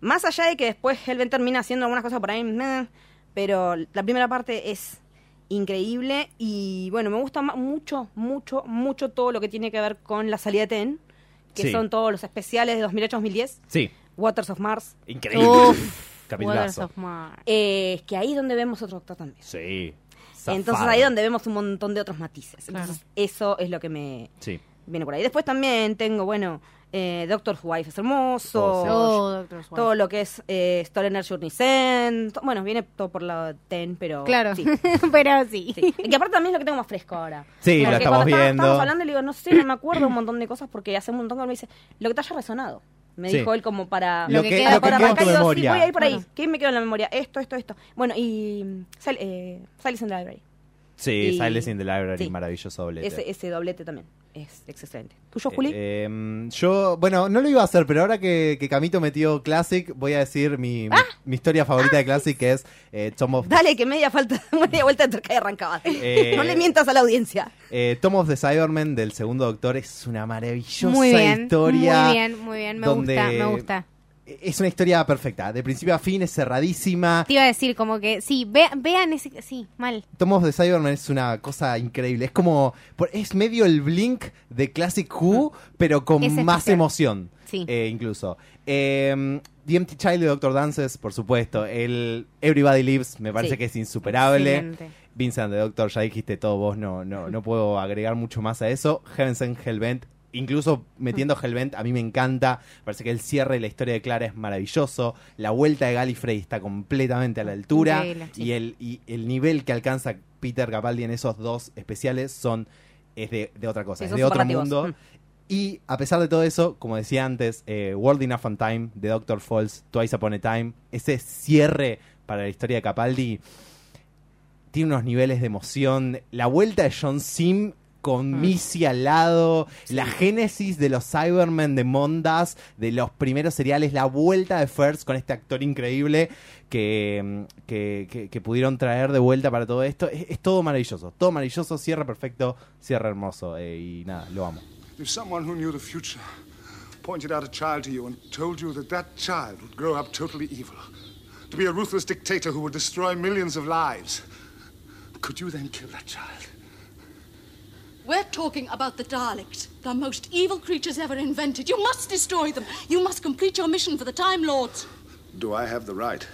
S3: más allá de que después Helven termina haciendo algunas cosas por ahí meh, pero la primera parte es increíble y bueno me gusta mucho mucho mucho todo lo que tiene que ver con la salida de Ten que
S1: Sí.
S3: son todos los especiales de 2008-2010
S1: Sí,
S3: Waters of Mars
S1: increíble.
S4: Uf, (laughs) Waters of Mars.
S3: eh, que ahí es donde vemos otro doctor también
S1: Sí.
S3: entonces ahí es donde vemos un montón de otros matices
S4: Claro.
S3: entonces eso es lo que me
S1: Sí.
S3: viene por ahí después también tengo bueno eh, Doctor's Wife es hermoso
S1: Oh, sí.
S4: Oh, Doctor Who.
S3: todo lo que es eh, Stolen Journey bueno, viene todo por la TEN, pero
S4: Claro,
S3: sí, (laughs)
S4: pero sí.
S3: sí. Y que aparte también es lo que tengo más fresco ahora.
S1: Sí,
S3: Porque
S1: lo estamos
S3: estaba-
S1: viendo.
S3: Estábamos hablando y le digo, no sé, no me acuerdo un montón de cosas porque hace un montón que me dice, lo que te haya resonado. Me
S1: Sí.
S3: dijo él como para...
S1: Lo
S4: que
S1: que,
S4: queda
S1: lo que
S4: por
S1: queda en tu
S3: y digo, sí,
S1: memoria.
S3: voy a ir por ahí.
S4: Claro.
S3: ¿Qué me quedó en la memoria? Esto, esto, esto. Bueno, y... Sil- eh, Silence the Library.
S1: Sí,
S3: y-
S1: Silence in the Library,
S3: sí.
S1: maravilloso doblete.
S3: Ese, ese doblete también es excelente. ¿Tuyo,
S1: Eh,
S3: Juli?
S1: eh, yo, bueno, no lo iba a hacer, pero ahora que, que Camito metió Classic, voy a decir mi, mi- mi historia favorita de Classic, que es eh, Tom, of,
S3: Dale, que media falta, (laughs) media vuelta de tuerca y arrancaba.
S1: Eh,
S3: no le mientas a la audiencia.
S1: eh, Tom of the Cybermen del segundo Doctor. Es una maravillosa
S4: Muy bien,
S1: historia.
S4: muy bien, muy bien, me
S1: donde-
S4: gusta, me gusta.
S1: Es una historia perfecta, de principio a fin, es cerradísima.
S4: Te iba a decir como que, sí, ve- vean ese, sí, mal.
S1: Tom of the Cybermen es una cosa increíble. Es como, es medio el blink de Classic Who, pero con
S4: Es
S1: más
S4: especial.
S1: emoción.
S4: Sí.
S1: eh, incluso. Eh, The Empty Child de Doctor Dances, por supuesto. El Everybody Lives me parece
S3: Sí.
S1: que es insuperable.
S4: Excelente.
S1: Vincent the Doctor, ya dijiste todo vos, no, no, no puedo agregar mucho más a eso. Heaven Sent Hellbent, incluso metiendo Hellbent, a mí me encanta. Parece que el cierre de la historia de Clara es maravilloso. La vuelta de Gallifrey está completamente a la altura.
S4: Increíble, sí.
S1: Y, el, y el nivel que alcanza Peter Capaldi en esos dos especiales son es de, de otra cosa,
S3: Sí,
S1: es de otro mundo.
S3: Mm.
S1: Y a pesar de todo eso, como decía antes, eh, World Enough on Time de Doctor Falls, Twice Upon a Time, ese cierre para la historia de Capaldi tiene unos niveles de emoción. La vuelta de John Sim con Missy al lado, la génesis de los Cybermen de Mondas, de los primeros seriales, la vuelta de First con este actor increíble que, mm, que, que- que pudieron traer de vuelta para todo esto. Es, es todo maravilloso, todo maravilloso, cierre perfecto, cierre hermoso eh, y nada, lo amo.
S7: If someone who knew the future pointed out a child to you and told you that that child would grow up totally evil, to be a ruthless dictator who would destroy millions of lives, could you then kill that child?
S8: We're talking about the Daleks, the most evil creatures ever invented. You must destroy them. You must complete your mission for the Time Lords.
S7: Do I have the right?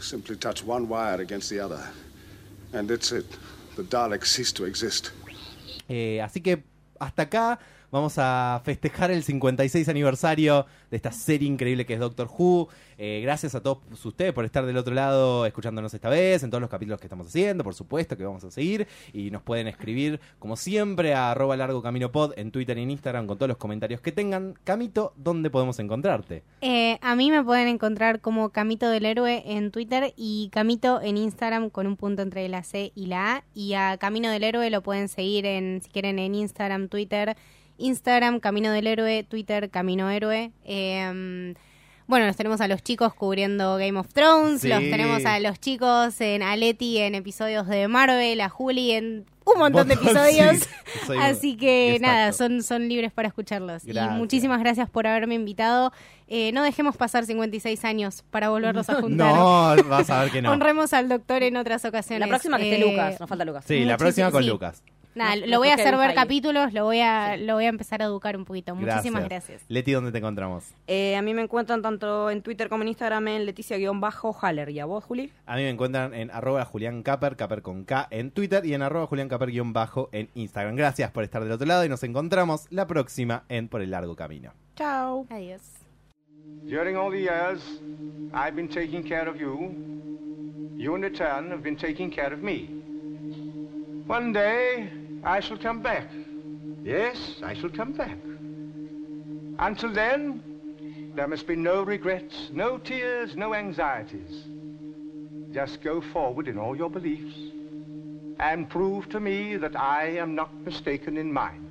S7: Simply touch one wire against the other. And it's it. The Daleks cease to exist.
S1: Eh, así que hasta acá vamos a festejar el 56 aniversario de esta serie increíble que es Doctor Who. Eh, gracias a todos ustedes por estar del otro lado escuchándonos esta vez, en todos los capítulos que estamos haciendo, por supuesto que vamos a seguir. Y nos pueden escribir, como siempre, a arroba largo camino pod en Twitter y en Instagram con todos los comentarios que tengan. Camito, ¿dónde podemos encontrarte?
S4: Eh, a mí me pueden encontrar como Camito del Héroe en Twitter y Camito en Instagram con un punto entre la C y la A. Y a Camino del Héroe lo pueden seguir en, si quieren, en Instagram, Twitter. Instagram, Camino del Héroe, Twitter, Camino Héroe. Eh, bueno, los tenemos a los chicos cubriendo Game of Thrones,
S1: Sí.
S4: los tenemos a los chicos en Aleti en episodios de Marvel, a Juli en un montón de (laughs) episodios. (laughs)
S1: sí.
S4: Así que
S1: Exacto.
S4: nada, son, son libres para escucharlos.
S1: Gracias.
S4: Y muchísimas gracias por haberme invitado. Eh, no dejemos pasar 56 años para volverlos a (laughs) juntar.
S1: No, vas a ver que no.
S4: Honremos al doctor en otras ocasiones.
S3: La próxima que esté
S4: Eh,
S3: Lucas, nos falta Lucas.
S1: Sí, la próxima con
S4: sí.
S1: Lucas.
S4: Nada,
S3: Nos-
S4: lo voy a hacer ver capítulos, lo voy a, lo voy a empezar a educar un poquito. Muchísimas gracias.
S1: Leti, ¿dónde te encontramos?
S3: Eh, a mí me encuentran tanto en Twitter como en Instagram en Leticia-Haller. ¿Y a vos, Juli?
S1: A mí me encuentran en arroba Julián Caper, Caper con K en Twitter y en arroba Julián Caper guion bajo en Instagram. Gracias por estar del otro lado y nos encontramos la próxima en Por el Largo Camino.
S3: Chao.
S4: Adiós.
S9: During all the years I've been taking care of you, you in return have been taking care of me. One day I shall come back. Yes, I shall come back. Until then, there must be no regrets, no tears, no anxieties. Just go forward in all your beliefs and prove to me that I am not mistaken in mine.